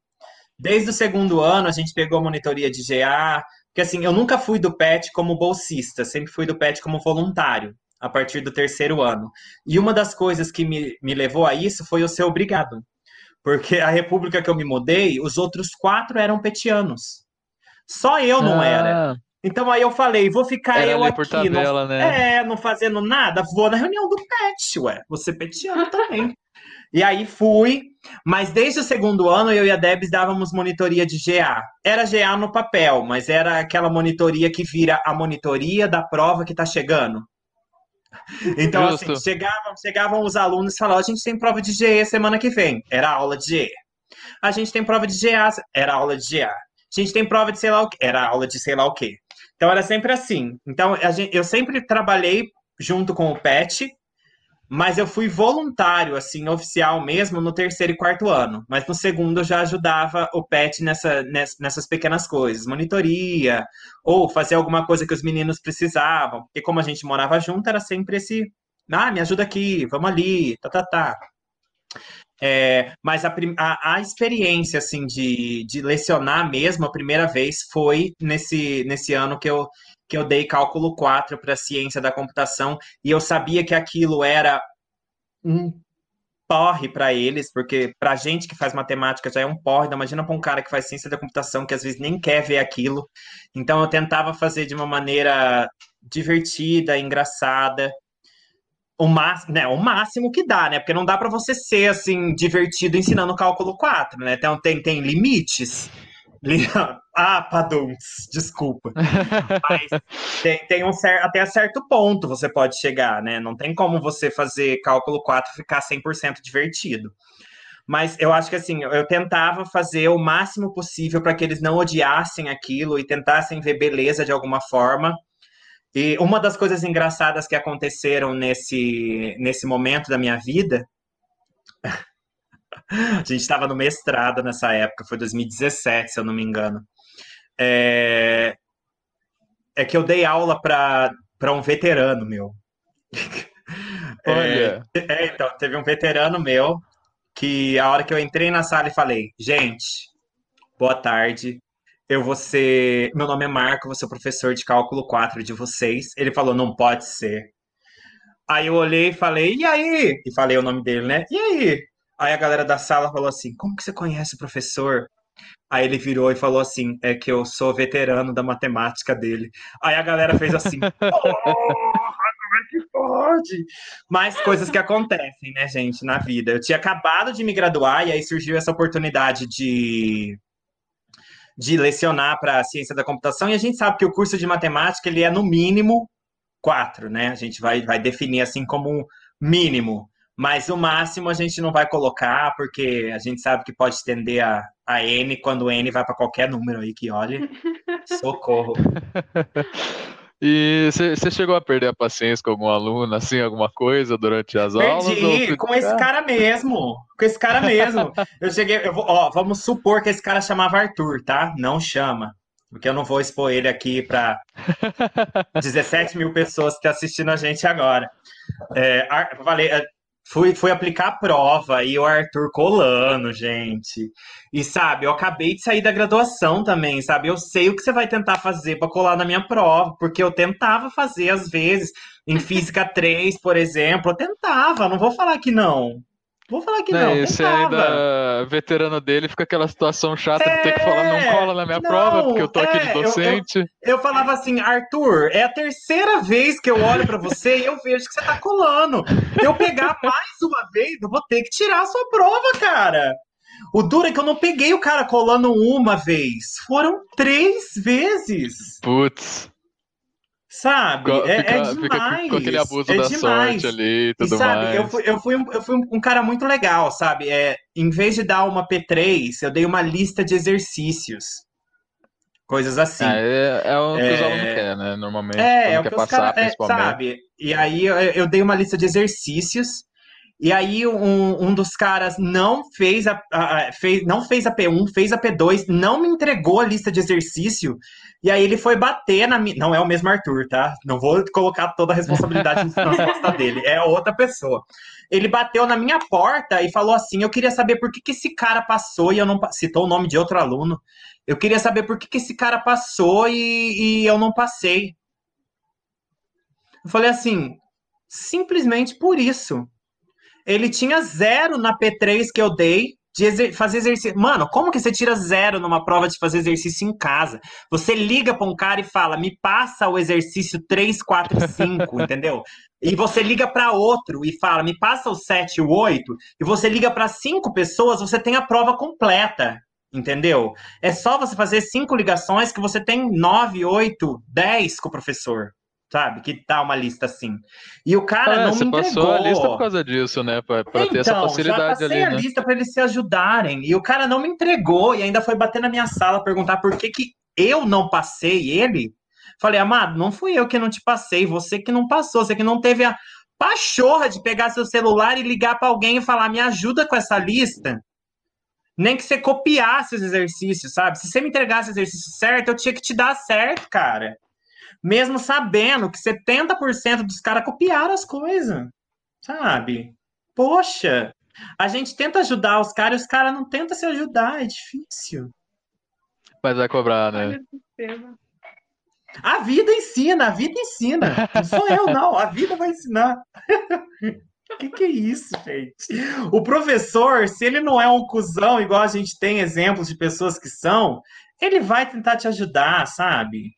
Desde o segundo ano, a gente pegou monitoria de GA, porque assim, eu nunca fui do PET como bolsista, sempre fui do PET como voluntário, a partir do terceiro ano. E uma das coisas que me, me levou a isso foi eu ser obrigado. Porque a república que eu me mudei, os outros quatro eram petianos. Só eu não ah. era. Então aí eu falei, vou ficar Era eu aqui, tabela, não, né? é, não fazendo nada, vou na reunião do PET, ué, você petiano também. e aí fui, mas desde o segundo ano eu e a Debs dávamos monitoria de GA. Era GA no papel, mas era aquela monitoria que vira a monitoria da prova que tá chegando. Então, Justo. assim, chegavam, chegavam os alunos e falavam, a gente tem prova de GE semana que vem. Era aula de GE. A gente tem prova de GA, era aula de GA. A gente tem prova de sei lá o que, era aula de sei lá o que. Então era sempre assim. Então gente, eu sempre trabalhei junto com o PET, mas eu fui voluntário, assim, oficial mesmo, no terceiro e quarto ano. Mas no segundo eu já ajudava o PET nessa, nessas pequenas coisas, monitoria, ou fazer alguma coisa que os meninos precisavam. Porque como a gente morava junto, era sempre esse, ah, me ajuda aqui, vamos ali, tá, tá, tá. É, mas a, a, a, experiência assim de, de lecionar mesmo a primeira vez foi nesse, nesse ano que eu, que eu dei cálculo 4 para ciência da computação e eu sabia que aquilo era um porre para eles, porque para gente que faz matemática já é um porre, então imagina para um cara que faz ciência da computação que às vezes nem quer ver aquilo. Então eu tentava fazer de uma maneira divertida, engraçada, o, máximo, né, o máximo que dá, né? Porque não dá para você ser assim divertido ensinando cálculo 4, né? Então tem, tem limites. Ah, paduns, desculpa. Mas tem, tem um certo, até certo ponto você pode chegar, né? Não tem como você fazer cálculo 4 ficar 100% divertido. Mas eu acho que assim, eu tentava fazer o máximo possível para que eles não odiassem aquilo e tentassem ver beleza de alguma forma. E uma das coisas engraçadas que aconteceram nesse, nesse momento da minha vida. a gente estava no mestrado nessa época, foi 2017, se eu não me engano. É, é que eu dei aula para um veterano meu. Olha. É, é, então, teve um veterano meu que a hora que eu entrei na sala e falei, gente, boa tarde, eu vou ser. Meu nome é Marco, vou ser professor de cálculo 4 de vocês. Ele falou, não pode ser. Aí eu olhei e falei, e aí? E falei o nome dele, né? E aí? Aí a galera da sala falou assim: como que você conhece o professor? Aí ele virou e falou assim: é que eu sou veterano da matemática dele. Aí a galera fez assim: porra, como é que pode? Mas coisas que acontecem, né, gente, na vida. Eu tinha acabado de me graduar e aí surgiu essa oportunidade de de lecionar para a ciência da computação, e a gente sabe que o curso de matemática ele é no mínimo quatro, né? A gente vai, vai definir assim como um mínimo, mas o máximo a gente não vai colocar, porque a gente sabe que pode estender a, a N quando N vai para qualquer número aí que olhe. Socorro. E você chegou a perder a paciência com algum aluno, assim, alguma coisa durante as Perdi, aulas? Perdi, com esse cara mesmo. Com esse cara mesmo. eu cheguei, eu vou, ó, vamos supor que esse cara chamava Arthur, tá? Não chama. Porque eu não vou expor ele aqui para 17 mil pessoas que estão assistindo a gente agora. É, falei, Fui, fui aplicar a prova e o Arthur colando, gente. E sabe, eu acabei de sair da graduação também, sabe? Eu sei o que você vai tentar fazer para colar na minha prova, porque eu tentava fazer às vezes, em física 3, por exemplo, eu tentava, não vou falar que não. Vou falar que não. não esse ainda veterano dele fica aquela situação chata é, de ter que falar, não cola na minha não, prova, porque eu tô é, aqui de docente. Eu, eu, eu, falava assim, Arthur, é a terceira vez que eu olho para você e eu vejo que você tá colando. Eu pegar mais uma vez, eu vou ter que tirar a sua prova, cara. O duro é que eu não peguei o cara colando uma vez. Foram três vezes. Putz. Sabe? É, fica, é fica demais. com, com aquele abuso é da demais. sorte ali e E tudo sabe, mais. eu fui, eu fui, um, eu fui um- cara muito legal, sabe? É, em vez de dar uma P3, eu dei uma lista de exercícios. Coisas assim. Ah, é, é o que os É. alunos querem, né? Normalmente. É, é o quer que os passar, caras, principalmente. sabe? E aí eu, eu dei uma lista de exercícios. E aí um, um dos caras não fez a, a- a- fez, não fez a P1, fez a P2, não me entregou a lista de exercício. E aí ele foi bater na minha. Não é o mesmo Arthur, tá? Não vou colocar toda a responsabilidade nas costas dele. É outra pessoa. Ele bateu na minha porta e falou assim: Eu queria saber por que, que esse cara passou e eu não. Citou o nome de outro aluno. Eu queria saber por que, que esse cara passou e, e eu não passei. Eu falei assim, simplesmente por isso. Ele tinha zero na P3 que eu dei de exer- fazer exercício. Mano, como que você tira zero numa prova de fazer exercício em casa? Você liga pra um cara e fala, me passa o exercício 3, 4 e 5, entendeu? E você liga pra outro e fala, me passa o 7 e o 8, e você liga pra cinco pessoas, você tem a prova completa. Entendeu? É só você fazer cinco ligações que você tem nove, oito, dez com o professor sabe? Que tá uma lista assim. E o cara Ah, não você me passou entregou. a lista por causa disso, né? Pra, pra ter essa Então, já facilidade passei ali, a né? lista para eles se ajudarem. E o cara não me entregou e ainda foi bater na minha sala perguntar por que, que eu não passei ele. Falei, amado, não fui eu que não te passei, você que não passou, você que não teve a pachorra de pegar seu celular e ligar para alguém e falar, me ajuda com essa lista. Nem que você copiasse os exercícios, sabe? Se você me entregasse o exercício certo, eu tinha que te dar certo, cara. Mesmo sabendo que 70% dos caras copiaram as coisas, sabe? Poxa, a gente tenta ajudar os caras e os caras não tentam se ajudar, é difícil. Mas vai cobrar, né? A vida ensina, a vida ensina. Não sou eu, não. A vida vai ensinar. O que, que é isso, gente? O professor, se ele não é um cuzão, igual a gente tem exemplos de pessoas que são, ele vai tentar te ajudar, sabe?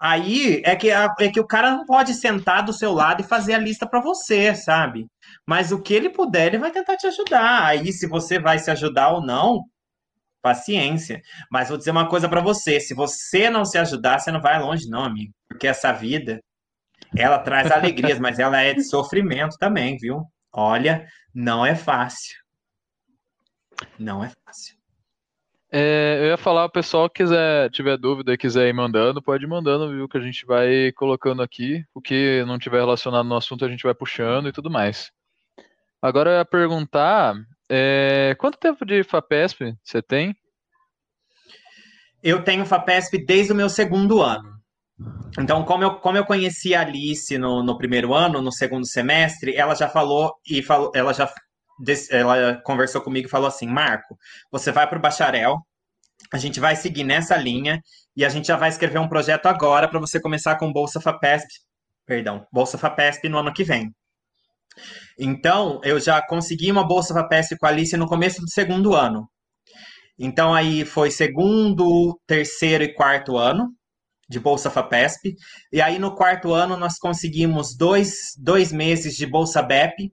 Aí é que, a- é que o cara não pode sentar do seu lado e fazer a lista para você, sabe? Mas o que ele puder, ele vai tentar te ajudar. Aí, se você vai se ajudar ou não, paciência. Mas vou dizer uma coisa para você: se você não se ajudar, você não vai longe, não, amigo. Porque essa vida, ela traz alegrias, mas ela é de sofrimento também, viu? Olha, não é fácil. Não é fácil. É, eu ia falar, o pessoal quiser, tiver dúvida e quiser ir mandando, pode ir mandando, viu? Que a gente vai colocando aqui. O que não tiver relacionado no assunto, a gente vai puxando e tudo mais. Agora eu ia perguntar, é, quanto tempo de FAPESP você tem? Eu tenho FAPESP desde o meu segundo ano. Então, como eu, como eu conheci a Alice no, no primeiro ano, no segundo semestre, ela já falou e falou, ela já ela conversou comigo e falou assim: Marco, você vai para o bacharel, a gente vai seguir nessa linha e a gente já vai escrever um projeto agora para você começar com Bolsa FAPESP, perdão, Bolsa FAPESP no ano que vem. Então, eu já consegui uma Bolsa FAPESP com a Alice no começo do segundo ano. Então, aí foi segundo, terceiro e quarto ano de Bolsa FAPESP. E aí, no quarto ano, nós conseguimos dois, dois meses de Bolsa BEP,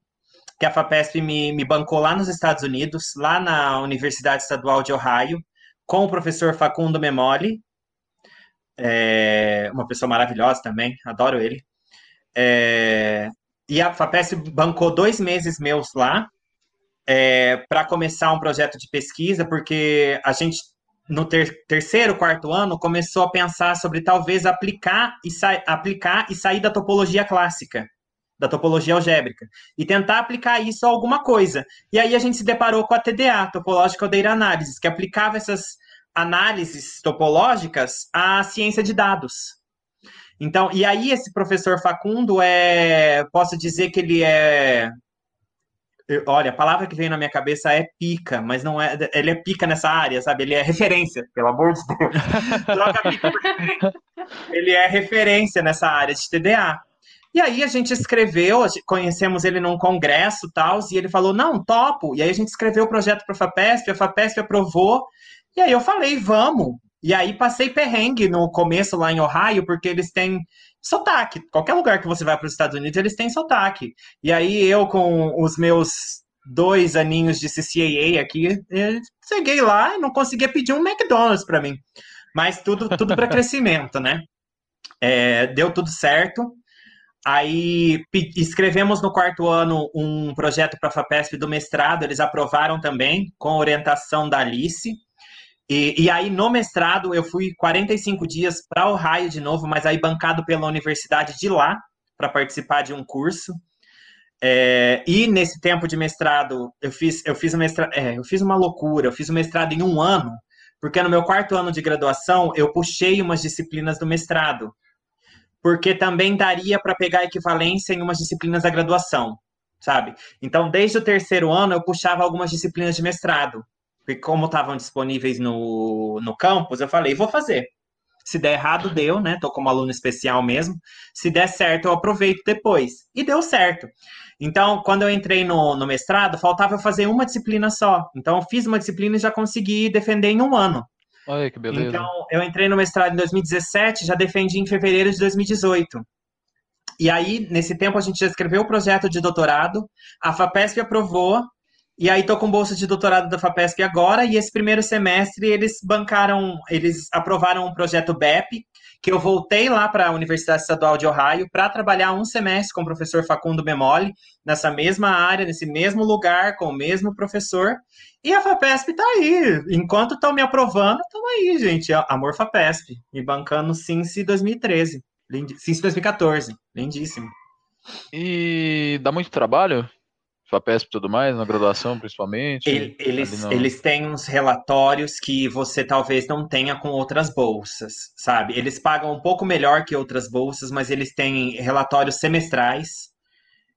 que a FAPESP me, me bancou lá nos Estados Unidos, lá na Universidade Estadual de Ohio, com o professor Facundo Memoli, é, uma pessoa maravilhosa também, adoro ele. É, e a FAPESP bancou dois meses meus lá, para começar um projeto de pesquisa, porque a gente, no ter- terceiro, quarto ano, começou a pensar sobre talvez aplicar e, aplicar e sair da topologia clássica, da topologia algébrica, e tentar aplicar isso a alguma coisa. E aí a gente se deparou com a TDA, Topological Data Analysis, que aplicava essas análises topológicas à ciência de dados. Então, e aí esse professor Facundo é, posso dizer que ele é Olha, a palavra que veio na minha cabeça é pica, mas não é. Ele é pica nessa área, sabe? Ele é referência, pelo amor de Deus. Troca pica. Ele é referência nessa área de TDA. E aí a gente escreveu, conhecemos ele num congresso e tal, e ele falou: não, topo. E aí a gente escreveu o projeto para a FAPESP, a FAPESP aprovou. E aí eu falei: vamos. E aí passei perrengue no começo lá em Ohio, porque eles têm sotaque. Qualquer lugar que você vai para os Estados Unidos, eles têm sotaque. E aí eu, com os meus dois aninhos de CCAA aqui, eu cheguei lá e não conseguia pedir um McDonald's para mim. Mas tudo, tudo para crescimento, né? É, deu tudo certo. Aí escrevemos no quarto ano um projeto para a FAPESP do mestrado, eles aprovaram também, com orientação da Alice. E, e aí, no mestrado, eu fui 45 dias para o Ohio de novo, mas aí bancado pela universidade de lá, para participar de um curso. É, e nesse tempo de mestrado, eu fiz, eu, fiz mestra, é, eu fiz uma loucura, eu fiz o mestrado em um ano, porque no meu quarto ano de graduação, eu puxei umas disciplinas do mestrado porque também daria para pegar equivalência em umas disciplinas da graduação, sabe? Então, desde o terceiro ano, eu puxava algumas disciplinas de mestrado, porque como estavam disponíveis no, no campus, eu falei, vou fazer. Se der errado, deu, né? Tô como aluno especial mesmo. Se der certo, eu aproveito depois. E deu certo. Então, quando eu entrei no, no mestrado, faltava eu fazer uma disciplina só. Então, eu fiz uma disciplina e já consegui defender em um ano. Olha que beleza. Então, eu entrei no mestrado em 2017, já defendi em fevereiro de 2018. E aí, nesse tempo, a gente já escreveu o projeto de doutorado, a FAPESP aprovou, e aí tô com bolsa de doutorado da FAPESP agora, e esse primeiro semestre eles bancaram, eles aprovaram um projeto BEP, que eu voltei lá para a Universidade Estadual de Ohio para trabalhar um semestre com o professor Facundo Bemoli, nessa mesma área, nesse mesmo lugar, com o mesmo professor. E a FAPESP está aí. Enquanto estão me aprovando, estão aí, gente. Amor FAPESP. Me bancando Cincy 2013. Cincy 2014. Lindíssimo. E dá muito trabalho? FAPESP e tudo mais, na graduação principalmente? Ele, eles, eles têm uns relatórios que você talvez não tenha com outras bolsas, sabe? Eles pagam um pouco melhor que outras bolsas, mas eles têm relatórios semestrais,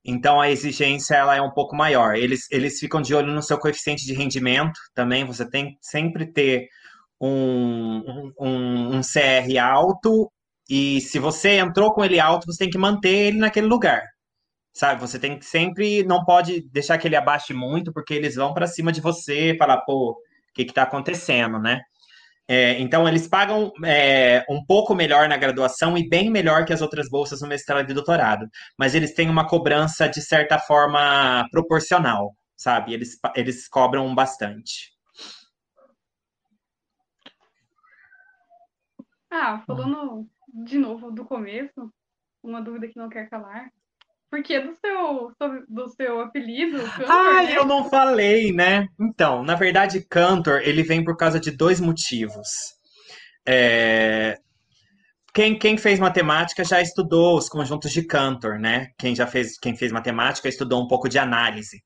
então a exigência ela é um pouco maior. Eles, eles ficam de olho no seu coeficiente de rendimento também, você tem sempre ter um, um, um CR alto, e se você entrou com ele alto, você tem que manter ele naquele lugar sabe? Você tem que sempre, não pode deixar que ele abaixe muito, porque eles vão para cima de você e falar, pô, o que está acontecendo, né? É, então, eles pagam é, um pouco melhor na graduação e bem melhor que as outras bolsas no mestrado e doutorado. Mas eles têm uma cobrança, de certa forma, proporcional, sabe? Eles, eles cobram bastante. Ah, falando de novo do começo, uma dúvida que não quer calar. Porque do seu, do seu apelido. Cantor, ah, né? eu não falei, né? Então, na verdade, Cantor, ele vem por causa de dois motivos. É... Quem, quem fez matemática já estudou os conjuntos de Cantor, né? Quem já fez, quem fez matemática estudou um pouco de análise.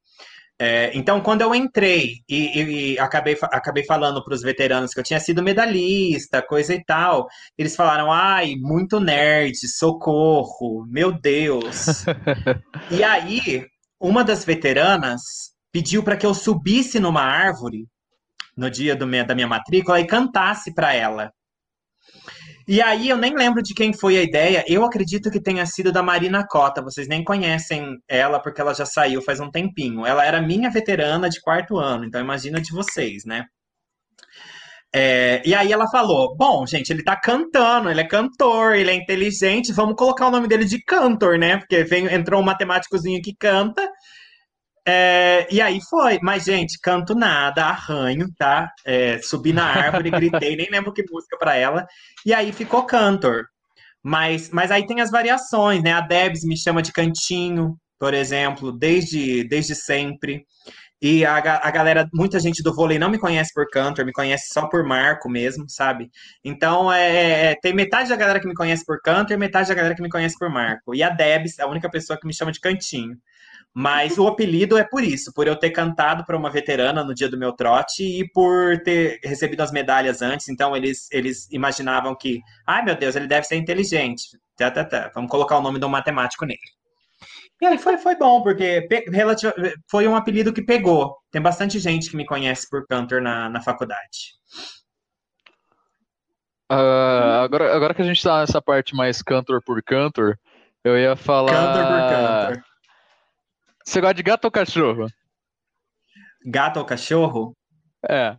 É, então, quando eu entrei e, e acabei, acabei falando para os veteranos que eu tinha sido medalhista, coisa e tal, eles falaram: ai, muito nerd, socorro, meu Deus. e aí, uma das veteranas pediu para que eu subisse numa árvore no dia do, da minha matrícula e cantasse para ela. E aí eu nem lembro de quem foi a ideia. Eu acredito que tenha sido da Marina Cota. Vocês nem conhecem ela porque ela já saiu faz um tempinho. Ela era minha veterana de quarto ano, então imagina de vocês, né? É, e aí ela falou: Bom, gente, ele tá cantando, ele é cantor, ele é inteligente, vamos colocar o nome dele de Cantor, né? Porque vem, entrou um matemáticozinho que canta, é, e aí foi, mas gente, canto nada, arranho, tá? É, subi na árvore, gritei, nem lembro que música para ela, e aí ficou cantor. Mas, mas aí tem as variações, né? A Debs me chama de cantinho, por exemplo, desde, desde sempre. E a, a galera, muita gente do vôlei não me conhece por cantor, me conhece só por Marco mesmo, sabe? Então, é, é tem metade da galera que me conhece por cantor e metade da galera que me conhece por Marco. E a Debs é a única pessoa que me chama de cantinho. Mas o apelido é por isso, por eu ter cantado para uma veterana no dia do meu trote e por ter recebido as medalhas antes. Então eles, eles imaginavam que, ai meu Deus, ele deve ser inteligente. Tá, tá, tá. Vamos colocar o nome do matemático nele. E aí foi, foi bom, porque foi um apelido que pegou. Tem bastante gente que me conhece por cantor na, na faculdade. Uh, agora, agora que a gente está nessa parte mais cantor por cantor, eu ia falar. Cantor por cantor. Você gosta de gato ou cachorro? Gato ou cachorro? É.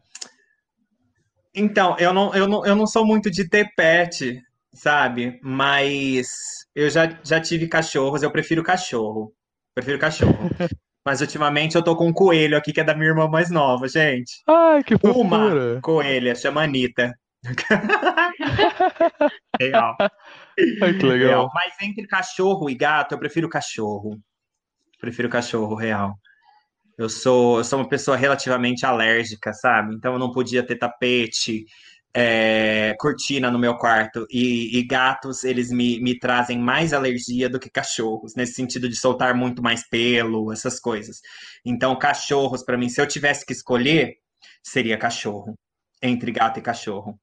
Então, eu não, eu não, eu não sou muito de ter pet, sabe? Mas eu já, já tive cachorros, eu prefiro cachorro. Prefiro cachorro. Mas ultimamente eu tô com um coelho aqui que é da minha irmã mais nova, gente. Ai, que fofura. Uma coelha, chama Anitta. Real. Ai, que legal. Real. Mas entre cachorro e gato, eu prefiro cachorro. Prefiro cachorro, real. Eu sou, eu sou uma pessoa relativamente alérgica, sabe? Então eu não podia ter tapete, é, cortina no meu quarto. E, e gatos, eles me, me trazem mais alergia do que cachorros, nesse sentido de soltar muito mais pelo, essas coisas. Então, cachorros, para mim, se eu tivesse que escolher, seria cachorro. Entre gato e cachorro.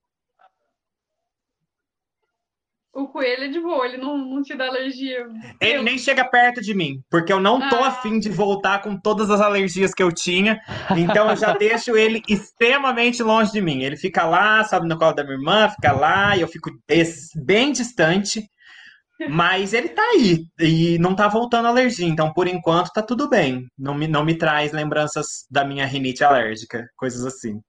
O coelho é de boa, ele não, não te dá alergia. Ele nem chega perto de mim, porque eu não tô Ah. afim de voltar com todas as alergias que eu tinha. Então eu já deixo ele extremamente longe de mim. Ele fica lá, sobe no colo da minha irmã, fica lá, e eu fico bem distante. Mas ele tá aí e não tá voltando a alergia. Então, por enquanto, tá tudo bem. Não me, não me traz lembranças da minha rinite alérgica, coisas assim.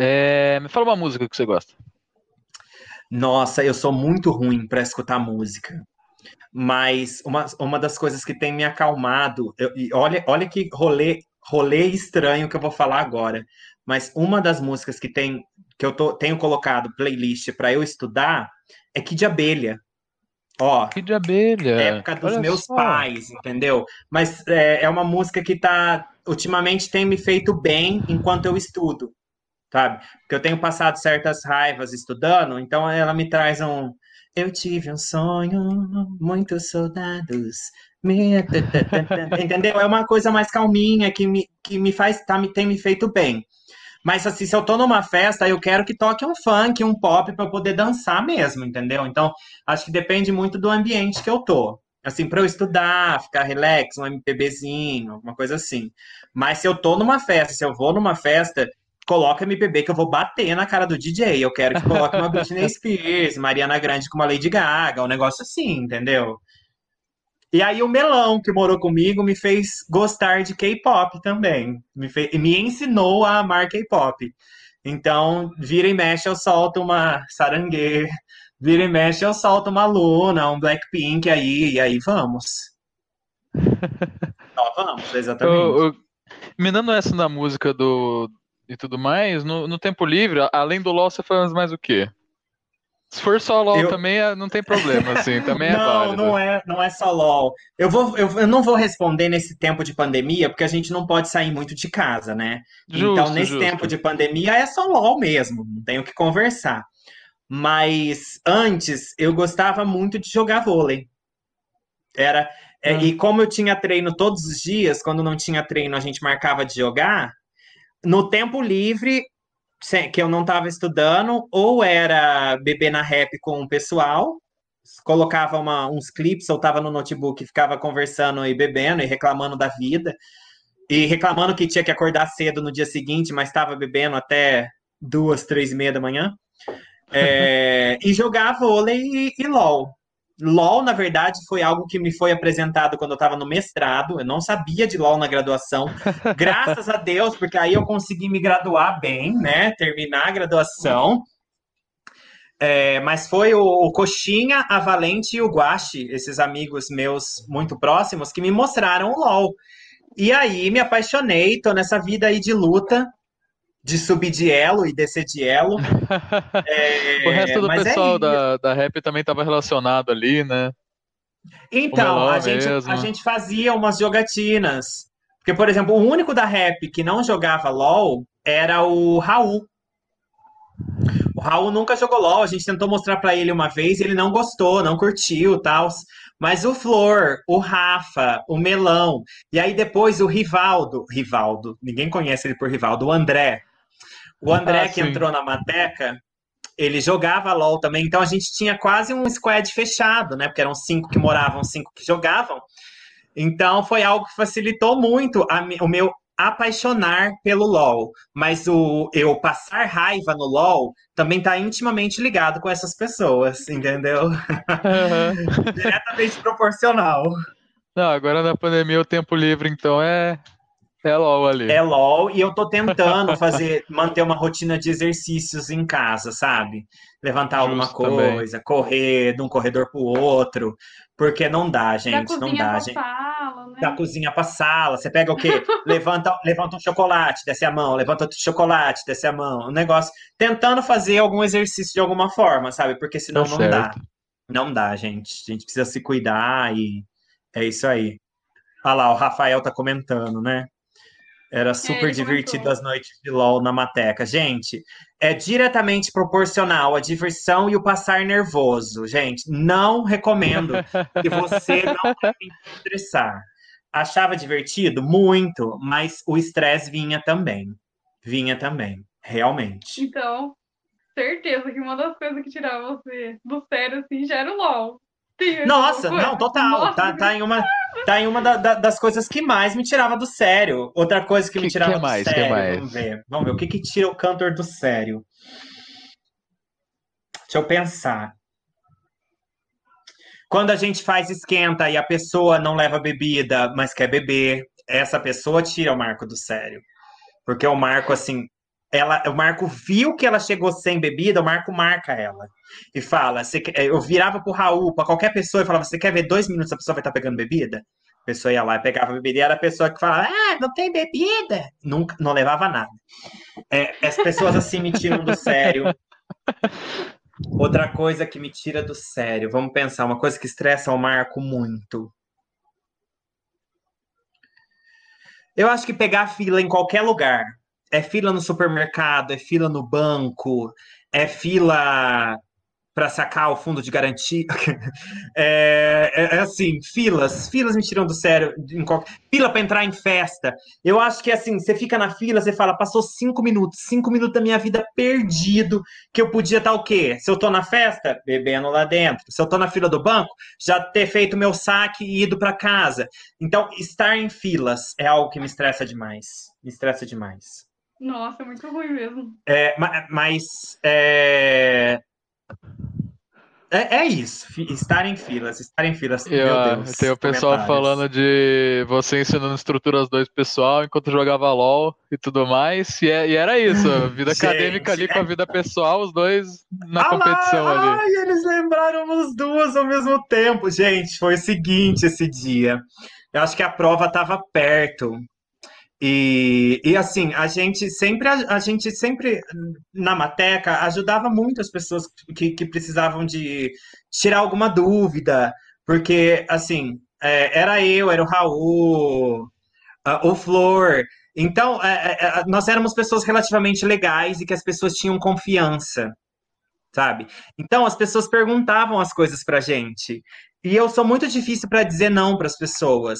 É, me fala uma música que você gosta. Nossa, eu sou muito ruim para escutar música. Mas uma, uma das coisas que tem me acalmado, eu- e olha, olha que rolê, rolê estranho que eu vou falar agora. Mas uma das músicas que tem que eu tô- tenho colocado playlist para eu estudar é Kid Abelha. Ó, de abelha. época dos Olha meus só. pais, entendeu? Mas é, é uma música que tá ultimamente tem me feito bem enquanto eu estudo, sabe? Porque eu tenho passado certas raivas estudando, então ela me traz um eu tive um sonho, muitos soldados. me- Entendeu? É uma coisa mais calminha que me, que me faz, tá, me, tem me feito bem. Mas assim, se eu tô numa festa, eu quero que toque um funk, um pop para eu poder dançar mesmo, entendeu? Então, acho que depende muito do ambiente que eu tô. Assim, para eu estudar, ficar relax, um MPBzinho, alguma coisa assim. Mas se eu tô numa festa, se eu vou numa festa, coloca MPB que eu vou bater na cara do DJ. Eu quero que coloque uma Britney Spears, Mariana Grande com uma Lady Gaga, um negócio assim, entendeu? E aí o Melão, que morou comigo, me fez gostar de K-pop também. Me, fe- me ensinou a amar K-pop. Então, vira e mexe, eu solto uma sarangue, vira e mexe, eu solto uma Luna, um Blackpink aí, e aí vamos. Ó, vamos, exatamente. Eu, eu, minando essa na música do e tudo mais, no, no tempo livre, além do LoL, você faz mais o quê? Se for só LoL Eu- também, é- não tem problema, assim, também é não, válido. não é, não é só LOL. Eu, vou, eu, eu não vou responder nesse tempo de pandemia, porque a gente não pode sair muito de casa, né? então, Justo, nesse justo. tempo de pandemia, é só LOL mesmo, não tenho o que conversar. Mas antes, eu gostava muito de jogar vôlei. Era, é, Ah. E como eu tinha treino todos os dias, quando não tinha treino, a gente marcava de jogar. No tempo livre, que eu não estava estudando, ou era beber na rap com o pessoal, colocava uma- uns clipes, soltava no notebook, ficava conversando e bebendo e reclamando da vida, e reclamando que tinha que acordar cedo no dia seguinte, mas estava bebendo até duas, três e meia da manhã. É, e jogar vôlei e, e LOL. LOL, na verdade, foi algo que me foi apresentado quando eu estava no mestrado. Eu não sabia de LOL na graduação. Graças a Deus, porque aí eu consegui me graduar bem, né? Terminar a graduação. É, mas foi o, o Coxinha, a Valente e o Guache, esses amigos meus muito próximos, que me mostraram o LOL. E aí me apaixonei, tô nessa vida aí de luta, de subir de elo e descer de elo. É, o resto do é pessoal isso. da, da rap também estava relacionado ali, né? Então, melão a gente, mesmo. a gente fazia umas jogatinas. Porque, por exemplo, o único da rap que não jogava LOL era o Raul. O Raul nunca jogou LOL, a gente tentou mostrar pra ele uma vez, ele não gostou, não curtiu, tal. Mas o Flor, o Rafa, o Melão, e aí depois o Rivaldo, Rivaldo, ninguém conhece ele por Rivaldo, o André. O André Ah, que sim. entrou na Mateca, ele jogava LOL também, então a gente tinha quase um squad fechado, né? Porque eram cinco que moravam, cinco que jogavam. Então foi algo que facilitou muito a o meu apaixonar pelo LoL, mas o eu passar raiva no LoL também está intimamente ligado com essas pessoas, entendeu? Diretamente proporcional. Não, agora na pandemia o tempo livre, então, é, É LOL ali. É LOL, e eu tô tentando fazer, manter uma rotina de exercícios em casa, sabe? Levantar alguma Justo também. coisa, correr de um corredor pro outro, porque não dá, Da gente, não cozinha dá, pra gente. sala, né? Da cozinha pra sala, você pega o quê? Levanta, levanta um chocolate, desce a mão, levanta outro chocolate, desce a mão, um negócio, tentando fazer algum exercício de alguma forma, sabe? Porque senão Tá não certo. dá. Não dá, gente. A gente precisa se cuidar e é isso aí. Olha lá, o Rafael tá comentando, né? Era super ele divertido as noites de LOL na Mateca. Gente, é diretamente proporcional a diversão e o passar nervoso. Gente, não recomendo que você não se estressar. Achava divertido? Muito, mas o estresse vinha também. Vinha também, realmente. Então, certeza que uma das coisas que tirava você do sério, assim, já era o LOL. Tem Nossa, não, total. Nossa, Tá, tá em uma, tá em uma da- da- das coisas que mais me tirava do sério. Outra coisa que me Que- tirava que do mais? Que sério. mais? Vamos ver. Vamos ver. O que que tira o cantor do sério? Deixa eu pensar. Quando a gente faz esquenta e a pessoa não leva bebida, mas quer beber, essa pessoa tira o Marco do sério. Porque o Marco, assim, ela, o Marco viu que ela chegou sem bebida, o Marco marca ela. E fala, você eu virava pro Raul, pra qualquer pessoa, e falava, você quer ver dois minutos a pessoa vai estar pegando bebida? A pessoa ia lá e pegava a bebida, e era a pessoa que falava, ah, não tem bebida. Nunca, não levava nada. É, as pessoas assim me tiram do sério. Outra coisa que me tira do sério, vamos pensar, uma coisa que estressa o Marco muito. Eu acho que pegar fila em qualquer lugar. É fila no supermercado, é fila no banco, é fila para sacar o fundo de garantia. É, é- é assim, filas, filas me tiram do sério. Qualquer... Fila para entrar em festa. Eu acho que assim, você fica na fila, você fala, passou cinco minutos, cinco minutos da minha vida perdido, que eu podia estar o quê? Se eu tô na festa, bebendo lá dentro. Se eu tô na fila do banco, já ter feito meu saque e ido para casa. Então, estar em filas é algo que me estressa demais. Me estressa demais. Nossa, é muito ruim mesmo. É, ma- mas é... é, é isso. Estar em filas, estar em filas. E, meu Deus. tem o pessoal falando de você ensinando estruturas 2 pessoal enquanto jogava LOL e tudo mais. E, é- e era isso, vida Gente, acadêmica ali com a vida pessoal, os dois na Ah lá, competição ali. Ai, eles lembraram os duas ao mesmo tempo. Gente, foi o seguinte esse dia. Eu acho que a prova estava perto. E, e assim, a gente sempre, a, a gente sempre na Mateca ajudava muito as pessoas que, que precisavam de tirar alguma dúvida, porque assim, é, era eu, era o Raul, ah, o Flor. Então, é, é, é, nós éramos pessoas relativamente legais e que as pessoas tinham confiança, sabe? Então, as pessoas perguntavam as coisas pra gente. E eu sou muito difícil para dizer não para as pessoas.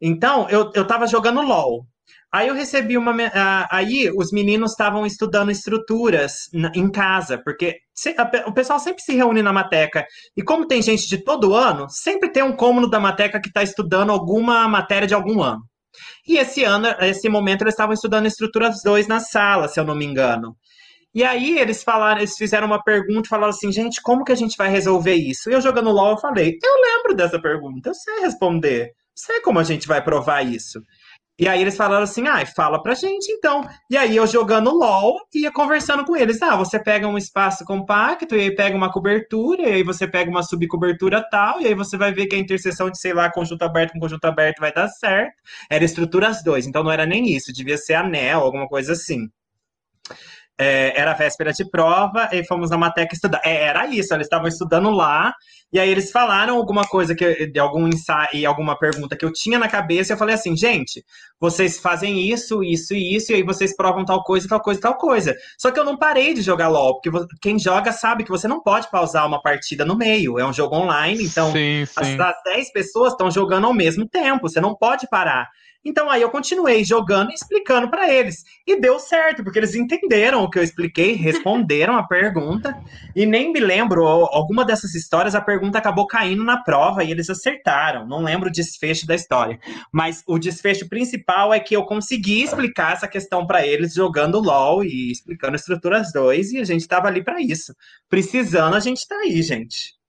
Então, eu, eu tava jogando LOL. Aí eu recebi uma. Aí os meninos estavam estudando estruturas em casa, porque o pessoal sempre se reúne na Mateca. E como tem gente de todo ano, sempre tem um cômodo da Mateca que está estudando alguma matéria de algum ano. E esse ano, esse momento, eles estavam estudando estruturas 2 na sala, se eu não me engano. E aí eles falaram, eles fizeram uma pergunta e falaram assim, gente, como que a gente vai resolver isso? E eu jogando LOL, eu falei, eu lembro dessa pergunta, eu sei responder, sei como a gente vai provar isso. E aí eles falaram assim, ah, fala pra gente então. E aí eu jogando LOL, ia conversando com eles. Ah, você pega um espaço compacto, e aí pega uma cobertura, e aí você pega uma subcobertura tal, e aí você vai ver que a interseção de, sei lá, conjunto aberto com conjunto aberto vai dar certo. Era estruturas dois, então não era nem isso, devia ser anel, alguma coisa assim. É, era véspera de prova e fomos na Mateca estudar. É, era isso, eles estavam estudando lá, e aí eles falaram alguma coisa que de algum ensaio e alguma pergunta que eu tinha na cabeça, e eu falei assim, gente, vocês fazem isso, isso e isso, e aí vocês provam tal coisa, tal coisa, tal coisa. Só que eu não parei de jogar LOL, porque quem joga sabe que você não pode pausar uma partida no meio. É um jogo online, então sim, as, sim. as 10 pessoas estão jogando ao mesmo tempo, você não pode parar. Então aí eu continuei jogando e explicando para eles. E deu certo, porque eles entenderam o que eu expliquei, responderam a pergunta. E nem me lembro, al- alguma dessas histórias, a pergunta acabou caindo na prova e eles acertaram. Não lembro o desfecho da história. Mas o desfecho principal é que eu consegui explicar essa questão para eles jogando LOL e explicando estruturas 2, e a gente tava ali para isso. Precisando, a gente tá aí, gente.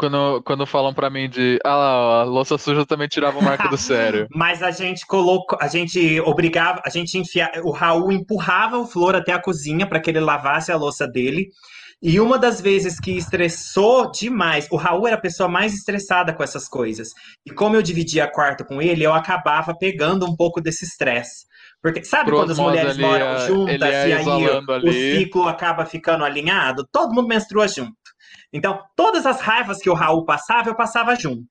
Quando, quando falam pra mim de. Ah lá, a louça suja também tirava o marco do sério. Mas a gente colocou, a gente obrigava, a gente enfiava, o Raul empurrava o Flor até a cozinha para que ele lavasse a louça dele. E uma das vezes que estressou demais, o Raul era a pessoa mais estressada com essas coisas. E como eu dividia quarto com ele, eu acabava pegando um pouco desse estresse. Porque sabe Por quando as mulheres moram ia- juntas ia e aí o ali. ciclo acaba ficando alinhado? Todo mundo menstrua junto. Então, todas as raivas que o Raul passava, eu passava junto.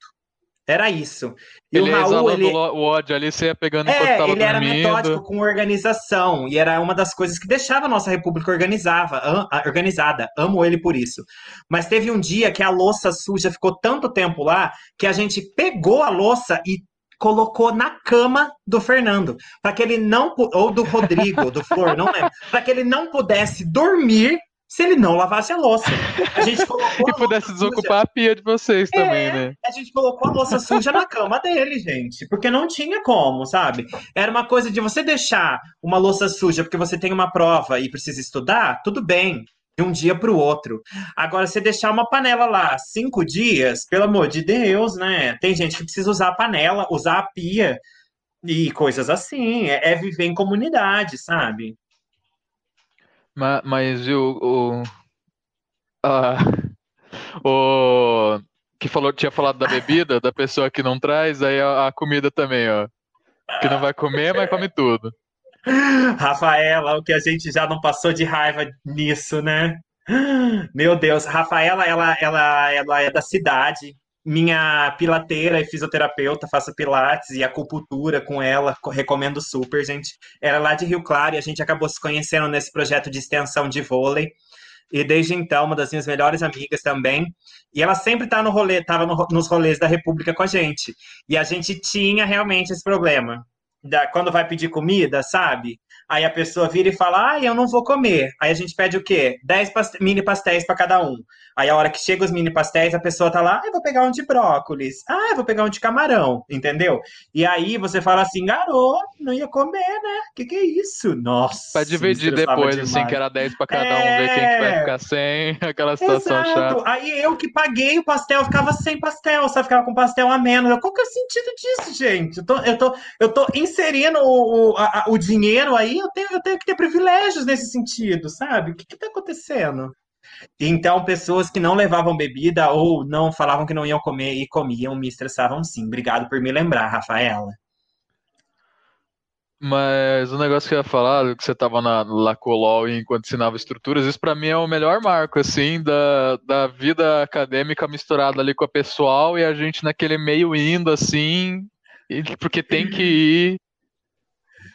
Era isso. E ele o Raul, ele, o ódio ali, você ia pegando enquanto é, tava ele era dormindo. metódico com organização e era uma das coisas que deixava a nossa república organizava, organizada. Amo ele por isso. Mas teve um dia que a louça suja ficou tanto tempo lá que a gente pegou a louça e colocou na cama do Fernando, para que ele não ou do Rodrigo, do Flor, não lembro, para que ele não pudesse dormir se ele não lavasse a louça. A gente colocou E pudesse louça suja- desocupar a pia de vocês É. também, né? a gente colocou a louça suja na cama dele, gente. Porque não tinha como, sabe? Era uma coisa de você deixar uma louça suja porque você tem uma prova e precisa estudar, tudo bem. De um dia para o outro. Agora, você deixar uma panela lá cinco dias, pelo amor de Deus, né? Tem gente que precisa usar a panela, usar a pia e coisas assim. É, é viver em comunidade, sabe? Ma- Mas, e o. O, ah, o que falou, tinha falado da bebida, da pessoa que não traz, aí a, a comida também, ó. Que não vai comer, mas come tudo. Rafaela, o que a gente já não passou de raiva nisso, né? Meu Deus, Rafaela, ela, ela, ela é da cidade. Minha pilateira e fisioterapeuta, faço pilates e acupuntura com ela, co- recomendo super, gente. Ela é lá de Rio Claro e a gente acabou se conhecendo nesse projeto de extensão de vôlei. E desde então, uma das minhas melhores amigas também. E ela sempre tá no rolê, tava no nos rolês da República com a gente. E a gente tinha realmente esse problema. Da, quando vai pedir comida, sabe? Aí a pessoa vira e fala, ah, eu não vou comer. Aí a gente pede o quê? 10 pas- mini pastéis para cada um. Aí a hora que chega os mini pastéis, a pessoa tá lá, ah, eu vou pegar um de brócolis. Ah, eu vou pegar um de camarão, entendeu? E aí você fala assim, garoto, não ia comer, né? Que que é isso? Nossa. Pra dividir depois, assim, demais. que era 10 pra cada um, ver quem que vai É. ficar sem, aquela situação Exato. chata. Aí eu que paguei o pastel, ficava sem pastel, só ficava com pastel a menos. Qual que é o sentido disso, gente? Eu tô, eu tô, eu tô inserindo o, o, a- o dinheiro aí, eu tenho, eu tenho que ter privilégios nesse sentido, sabe? O que que tá acontecendo? Então, pessoas que não levavam bebida ou não falavam que não iam comer e comiam, me estressavam sim. Obrigado por me lembrar, Rafaela. Mas o negócio que eu ia falar, que você tava na Lacolol enquanto ensinava estruturas, isso pra mim é o melhor marco, assim, da, da vida acadêmica misturada ali com a pessoal e a gente naquele meio indo, assim, porque tem que ir.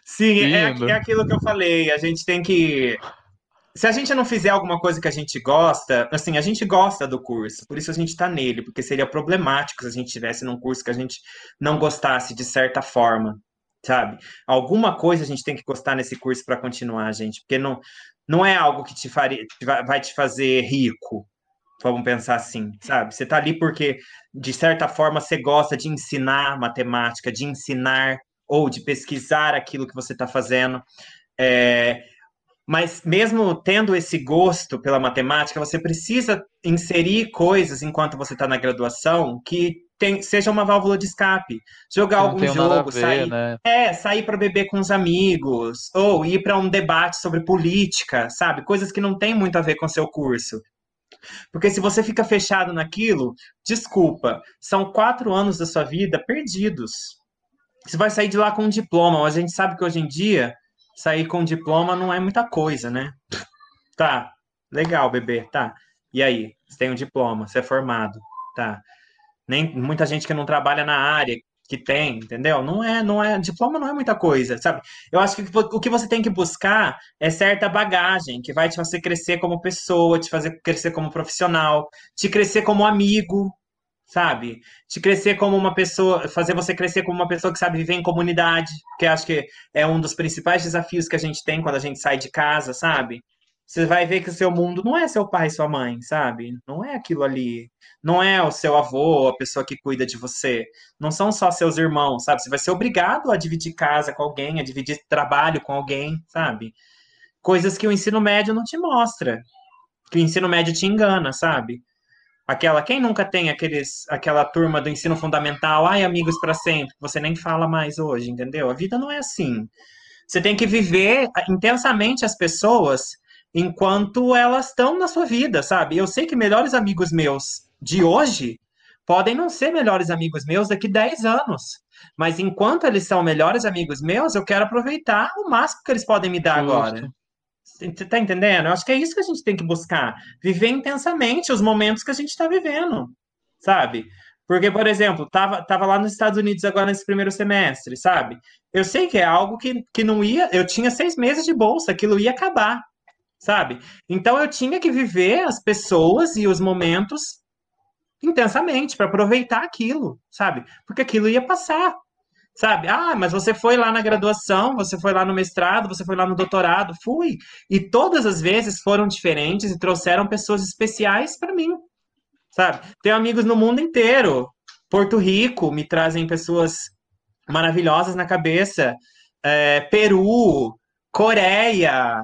Sim, é, é aquilo que eu falei. A gente tem que. Se a gente não fizer alguma coisa que a gente gosta, assim, a gente gosta do curso, por isso a gente tá nele, porque seria problemático se a gente estivesse num curso que a gente não gostasse de certa forma, sabe? Alguma coisa a gente tem que gostar nesse curso para continuar, gente, porque não, não é algo que te faria, vai te fazer rico. Vamos pensar assim, sabe? Você tá ali porque, de certa forma, você gosta de ensinar matemática, de ensinar ou de pesquisar aquilo que você está fazendo. É, mas mesmo tendo esse gosto pela matemática, você precisa inserir coisas enquanto você está na graduação que tem, seja uma válvula de escape. Jogar não algum jogo, ver, sair, né? é, sair para beber com os amigos, ou ir para um debate sobre política, sabe? Coisas que não tem muito a ver com seu curso. Porque se você fica fechado naquilo, desculpa, são quatro anos da sua vida perdidos. Você vai sair de lá com um diploma, a gente sabe que hoje em dia sair com um diploma não é muita coisa, né? Tá, legal, bebê, tá. E aí, você tem um diploma, você é formado, tá. Nem muita gente que não trabalha na área que tem, entendeu? Não é, não é, diploma não é muita coisa, sabe? Eu acho que o que você tem que buscar é certa bagagem que vai te fazer crescer como pessoa, te fazer crescer como profissional, te crescer como amigo, sabe? Te crescer como uma pessoa, fazer você crescer como uma pessoa que sabe viver em comunidade, que acho que é um dos principais desafios que a gente tem quando a gente sai de casa, sabe? Você vai ver que o seu mundo não é seu pai e sua mãe, sabe? Não é aquilo ali. Não é o seu avô, a pessoa que cuida de você. Não são só seus irmãos, sabe? Você vai ser obrigado a dividir casa com alguém, a dividir trabalho com alguém, sabe? Coisas que o ensino médio não te mostra. Que o ensino médio te engana, sabe? Aquela, quem nunca tem aqueles, aquela turma do ensino fundamental, ai, amigos para sempre, você nem fala mais hoje, entendeu? A vida não é assim. Você tem que viver intensamente as pessoas enquanto elas estão na sua vida, sabe? Eu sei que melhores amigos meus de hoje podem não ser melhores amigos meus daqui 10 anos. Mas enquanto eles são melhores amigos meus, eu quero aproveitar o máximo que eles podem me dar Justo. agora. Você tá entendendo? Eu acho que é isso que a gente tem que buscar. Viver intensamente os momentos que a gente está vivendo, sabe? Porque, por exemplo, tava, tava lá nos Estados Unidos agora nesse primeiro semestre, sabe? Eu sei que é algo que, que não ia. Eu tinha seis meses de bolsa, aquilo ia acabar, sabe? Então eu tinha que viver as pessoas e os momentos intensamente para aproveitar aquilo, sabe? Porque aquilo ia passar, sabe? Ah, mas você foi lá na graduação, você foi lá no mestrado, você foi lá no doutorado, fui. E todas as vezes foram diferentes e trouxeram pessoas especiais para mim, sabe? Tenho amigos no mundo inteiro. Porto Rico me trazem pessoas maravilhosas na cabeça. É, Peru, Coreia,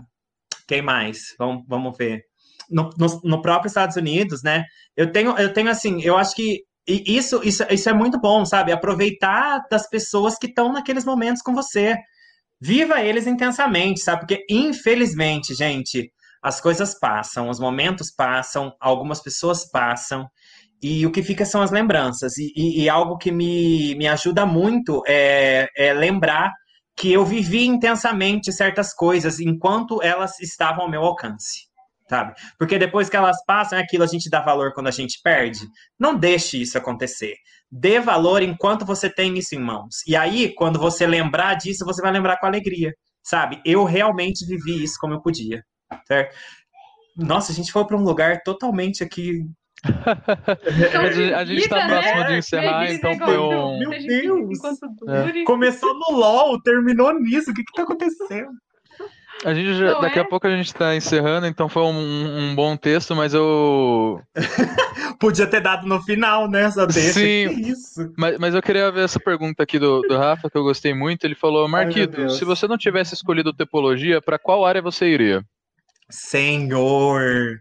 quem mais? Vamos, vamos ver. No, no, no próprio Estados Unidos, né? Eu tenho, eu tenho assim, eu acho que isso, isso, isso é muito bom, sabe? Aproveitar das pessoas que estão naqueles momentos com você. Viva eles intensamente, sabe? Porque, infelizmente, gente, as coisas passam, os momentos passam, algumas pessoas passam, e o que fica são as lembranças. E, e, e algo que me, me ajuda muito é, é lembrar que eu vivi intensamente certas coisas enquanto elas estavam ao meu alcance sabe? Porque depois que elas passam, é aquilo a gente dá valor quando a gente perde. Não deixe isso acontecer. Dê valor enquanto você tem isso em mãos. E aí, quando você lembrar disso, você vai lembrar com alegria, sabe? Eu realmente vivi isso como eu podia, certo? Nossa, a gente foi para um lugar totalmente aqui a gente está próximo né? de encerrar, então foi um. Meu Deus! É. Começou no LOL, terminou nisso. O que, que tá acontecendo? A gente já, daqui é? a pouco a gente está encerrando, então foi um, um, bom texto, mas eu. Podia ter dado no final, né? Essa deixa. Sim, isso. Mas, mas eu queria ver essa pergunta aqui do, do Rafa, que eu gostei muito. Ele falou: Marquito, Ai, se você não tivesse escolhido topologia, para qual área você iria? Senhor!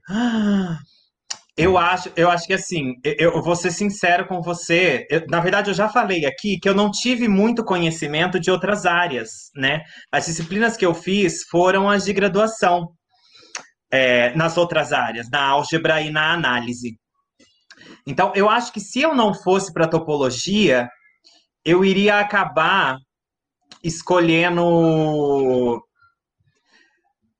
Eu acho, eu acho que assim, eu, vou ser sincero com você. Eu, na verdade, eu já falei aqui que eu não tive muito conhecimento de outras áreas, né? As disciplinas que eu fiz foram as de graduação é, nas outras áreas, na álgebra e na análise. Então, eu acho que se eu não fosse para topologia, eu iria acabar escolhendo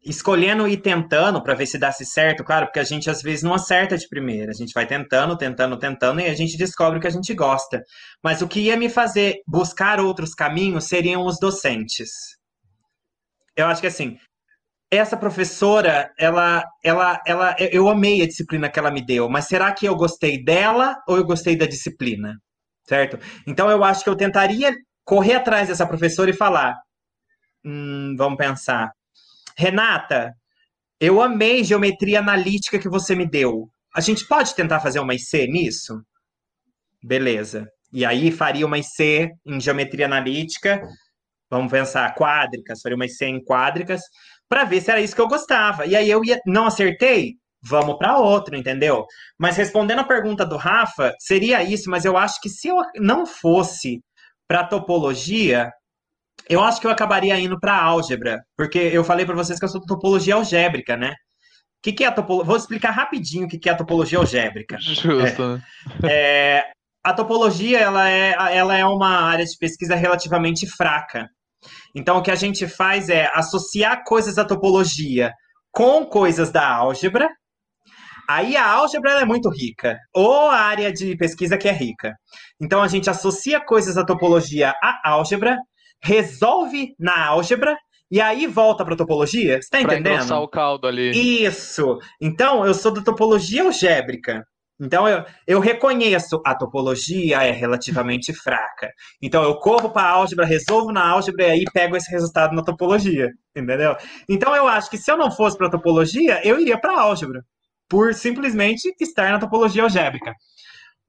escolhendo e tentando para ver se dá certo, claro, porque a gente às vezes não acerta de primeira. A gente vai tentando, tentando, tentando e a gente descobre o que a gente gosta. Mas o que ia me fazer buscar outros caminhos seriam os docentes. Eu acho que assim, essa professora, ela, ela, ela, eu amei a disciplina que ela me deu, mas será que eu gostei dela ou eu gostei da disciplina? Certo? Então eu acho que eu tentaria correr atrás dessa professora e falar, hum, vamos pensar Renata, eu amei geometria analítica que você me deu. A gente pode tentar fazer uma IC nisso? Beleza. E aí faria uma IC em geometria analítica. Vamos pensar quádricas, faria uma IC em quádricas para ver se era isso que eu gostava. E aí eu ia, não acertei, vamos para outro, entendeu? Mas respondendo a pergunta do Rafa, seria isso, mas eu acho que se eu não fosse para topologia, eu acho que eu acabaria indo para álgebra, porque eu falei para vocês que eu sou topologia algébrica, né? O que, que é a topologia? Vou explicar rapidinho o que, que é a topologia algébrica. Justo. É, é, a topologia ela é, ela é uma área de pesquisa relativamente fraca. Então, o que a gente faz é associar coisas da topologia com coisas da álgebra. Aí a álgebra é muito rica, ou a área de pesquisa que é rica. Então, a gente associa coisas da topologia à álgebra resolve na álgebra e aí volta para topologia. Você está entendendo? Pra o caldo ali. Isso. Então, eu sou da topologia algébrica. Então, eu, eu reconheço a topologia é relativamente fraca. Então, eu corro para a álgebra, resolvo na álgebra e aí pego esse resultado na topologia. Entendeu? Então, eu acho que se eu não fosse para topologia, eu iria para a álgebra. Por simplesmente estar na topologia algébrica.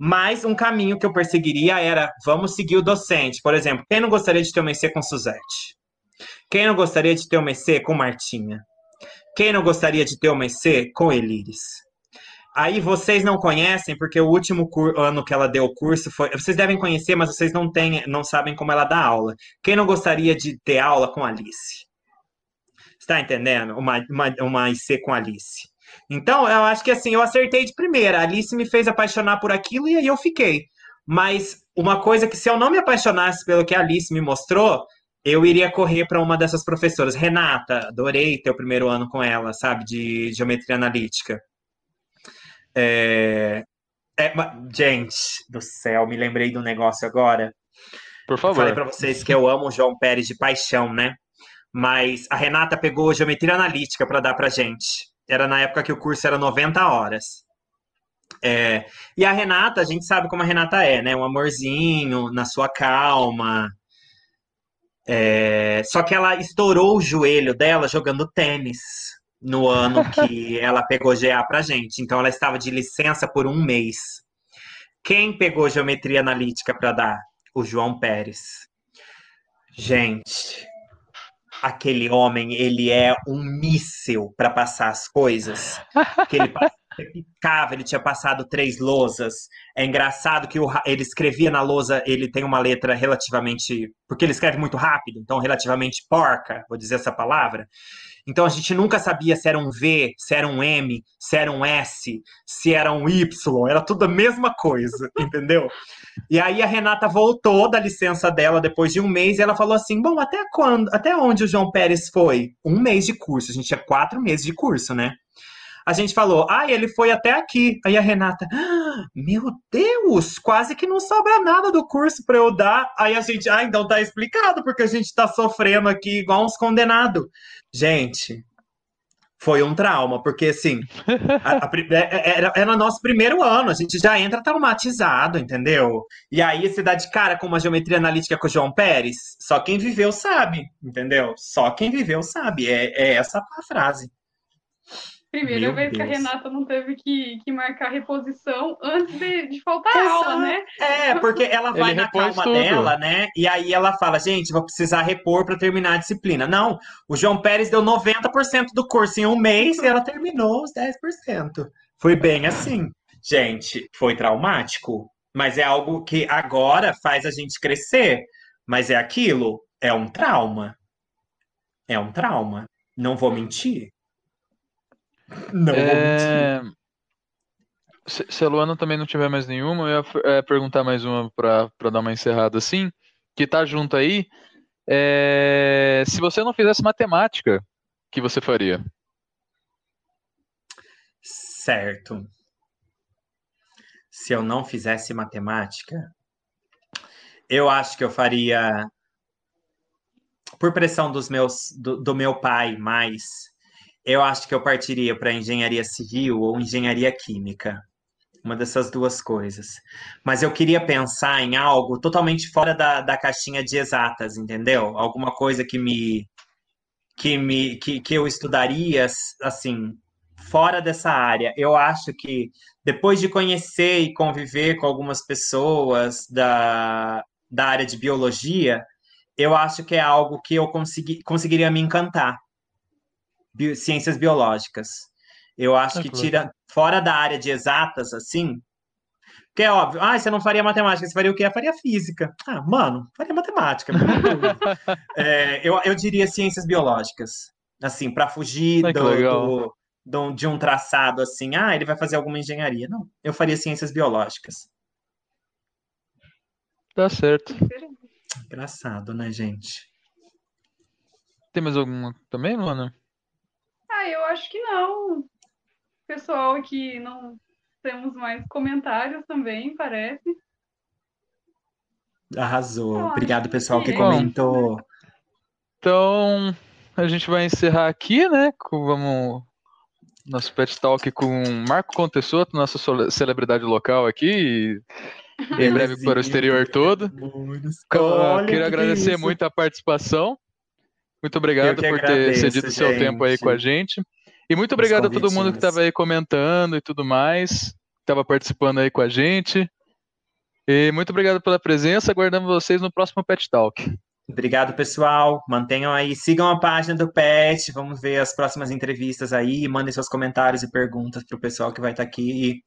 Mas um caminho que eu perseguiria era, vamos seguir o docente. Por exemplo, quem não gostaria de ter uma EC com Suzette? Quem não gostaria de ter uma EC com Martinha? Quem não gostaria de ter uma EC com Elires? Aí vocês não conhecem, porque o último ano que ela deu o curso foi. Vocês devem conhecer, mas vocês não têm, não sabem como ela dá aula. Quem não gostaria de ter aula com Alice? Está entendendo? Uma, uma, uma IC com Alice. Então, eu acho que assim, eu acertei de primeira. A Alice me fez apaixonar por aquilo e aí eu fiquei. Mas uma coisa que, se eu não me apaixonasse pelo que a Alice me mostrou, eu iria correr para uma dessas professoras. Renata, adorei ter o primeiro ano com ela, sabe, de geometria analítica. É... é, gente do céu, me lembrei um negócio agora. Por Eu Falei favor. para vocês que eu amo o João Pérez de paixão, né? Mas a Renata pegou geometria analítica para dar pra gente. Era na época que o curso era 90 horas. É, e a Renata, a gente sabe como a Renata é, né? Um amorzinho, na sua calma. É, só que ela estourou o joelho dela jogando tênis no ano que ela pegou GA pra gente. Então ela estava de licença por um mês. Quem pegou geometria analítica para dar? O João Pérez. Gente, aquele homem, ele é um míssil para passar as coisas. Que ele picava, ele tinha passado três lousas. É engraçado que o ele escrevia na lousa, ele tem uma letra relativamente. Porque ele escreve muito rápido, então relativamente porca, vou dizer essa palavra. Então a gente nunca sabia se era um V, se era um M, se era um S, se era um Y, era tudo a mesma coisa, entendeu? E aí a Renata voltou da licença dela depois de um mês e ela falou assim: Bom, até quando, até onde o João Pérez foi? Um mês de curso, a gente tinha quatro meses de curso, né? A gente falou, ah, ele foi até aqui. Aí a Renata, "Ah, meu Deus, quase que não sobra nada do curso para eu dar. Aí a gente, ah, então tá explicado, porque a gente tá sofrendo aqui igual uns condenados. Gente, foi um trauma, porque assim, a- a é- é- era, era nosso primeiro ano, a gente já entra traumatizado, entendeu? E aí você dá de cara com uma geometria analítica com o João Pérez, só quem viveu sabe, entendeu? Só quem viveu sabe, é, é essa a frase. Primeira Meu vez que a Deus. Renata não teve que, que marcar reposição antes de, de faltar aula, né? É, porque ela vai Ele na calma tudo. dela, né? E aí ela fala, gente, vou precisar repor para terminar a disciplina. Não, o João Pérez deu 90% do curso em um mês e ela terminou os 10%. Foi bem assim. Gente, foi traumático, mas é algo que agora faz a gente crescer. Mas é aquilo, é um trauma. É um trauma. Não vou mentir. Não. É... Se, se a Luana também não tiver mais nenhuma, eu ia é, perguntar mais uma para dar uma encerrada assim, que tá junto aí. É, Se você não fizesse matemática, o que você faria? Certo. Se eu não fizesse matemática, eu acho que eu faria, por pressão dos meus, do, do meu pai, mais, eu acho que eu partiria para engenharia civil ou engenharia química. Uma dessas duas coisas. Mas eu queria pensar em algo totalmente fora da, da caixinha de exatas, entendeu? Alguma coisa que me que me que, que eu estudaria assim fora dessa área. Eu acho que depois de conhecer e conviver com algumas pessoas da, da área de biologia, eu acho que é algo que eu consegui, conseguiria me encantar. Bio- ciências biológicas. Eu acho Ah, que legal. tira fora da área de exatas, assim. Porque é óbvio, ah, você não faria matemática, você faria o quê? Eu faria física. Ah, mano, faria matemática. É, eu, eu diria ciências biológicas. Assim, para fugir legal. do- do- de um traçado assim, ah, ele vai fazer alguma engenharia. Não, eu faria ciências biológicas. Tá certo. Engraçado, né, gente? Tem mais alguma também, Luana? Ah, acho que não. Pessoal aqui não temos mais comentários também, parece. Arrasou. Acho Obrigado, pessoal, que que é. comentou. Então, a gente vai encerrar aqui, né? Com, vamos. Nosso pet talk com Marco Contessoto, nossa celebridade local aqui, e em breve para o exterior todo. Olha, quero que agradecer muito a participação. Muito obrigado por ter agradeço, cedido o seu tempo aí gente. com a gente. E muito obrigado a todo mundo que estava aí comentando e tudo mais, que estava participando aí com a gente. E muito obrigado pela presença. Aguardamos vocês no próximo Pet Talk. Obrigado, pessoal. Mantenham aí, sigam a página do PET. Vamos ver as próximas entrevistas aí. Mandem seus comentários e perguntas pro pessoal que vai estar aqui. E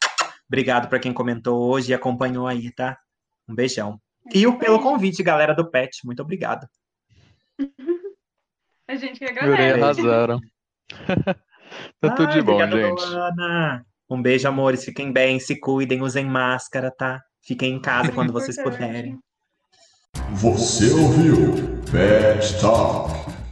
obrigado para quem comentou hoje e acompanhou aí, tá? Um beijão. E o pelo convite, galera do PET. Muito obrigado. A gente que Jurei, agradece. arrasaram. tá tudo de Ai, bom, obrigado, gente. Luana. Um beijo, amores. Fiquem bem, se cuidem, usem máscara, tá? Fiquem em casa quando vocês puderem. Você ouviu Pet Talk.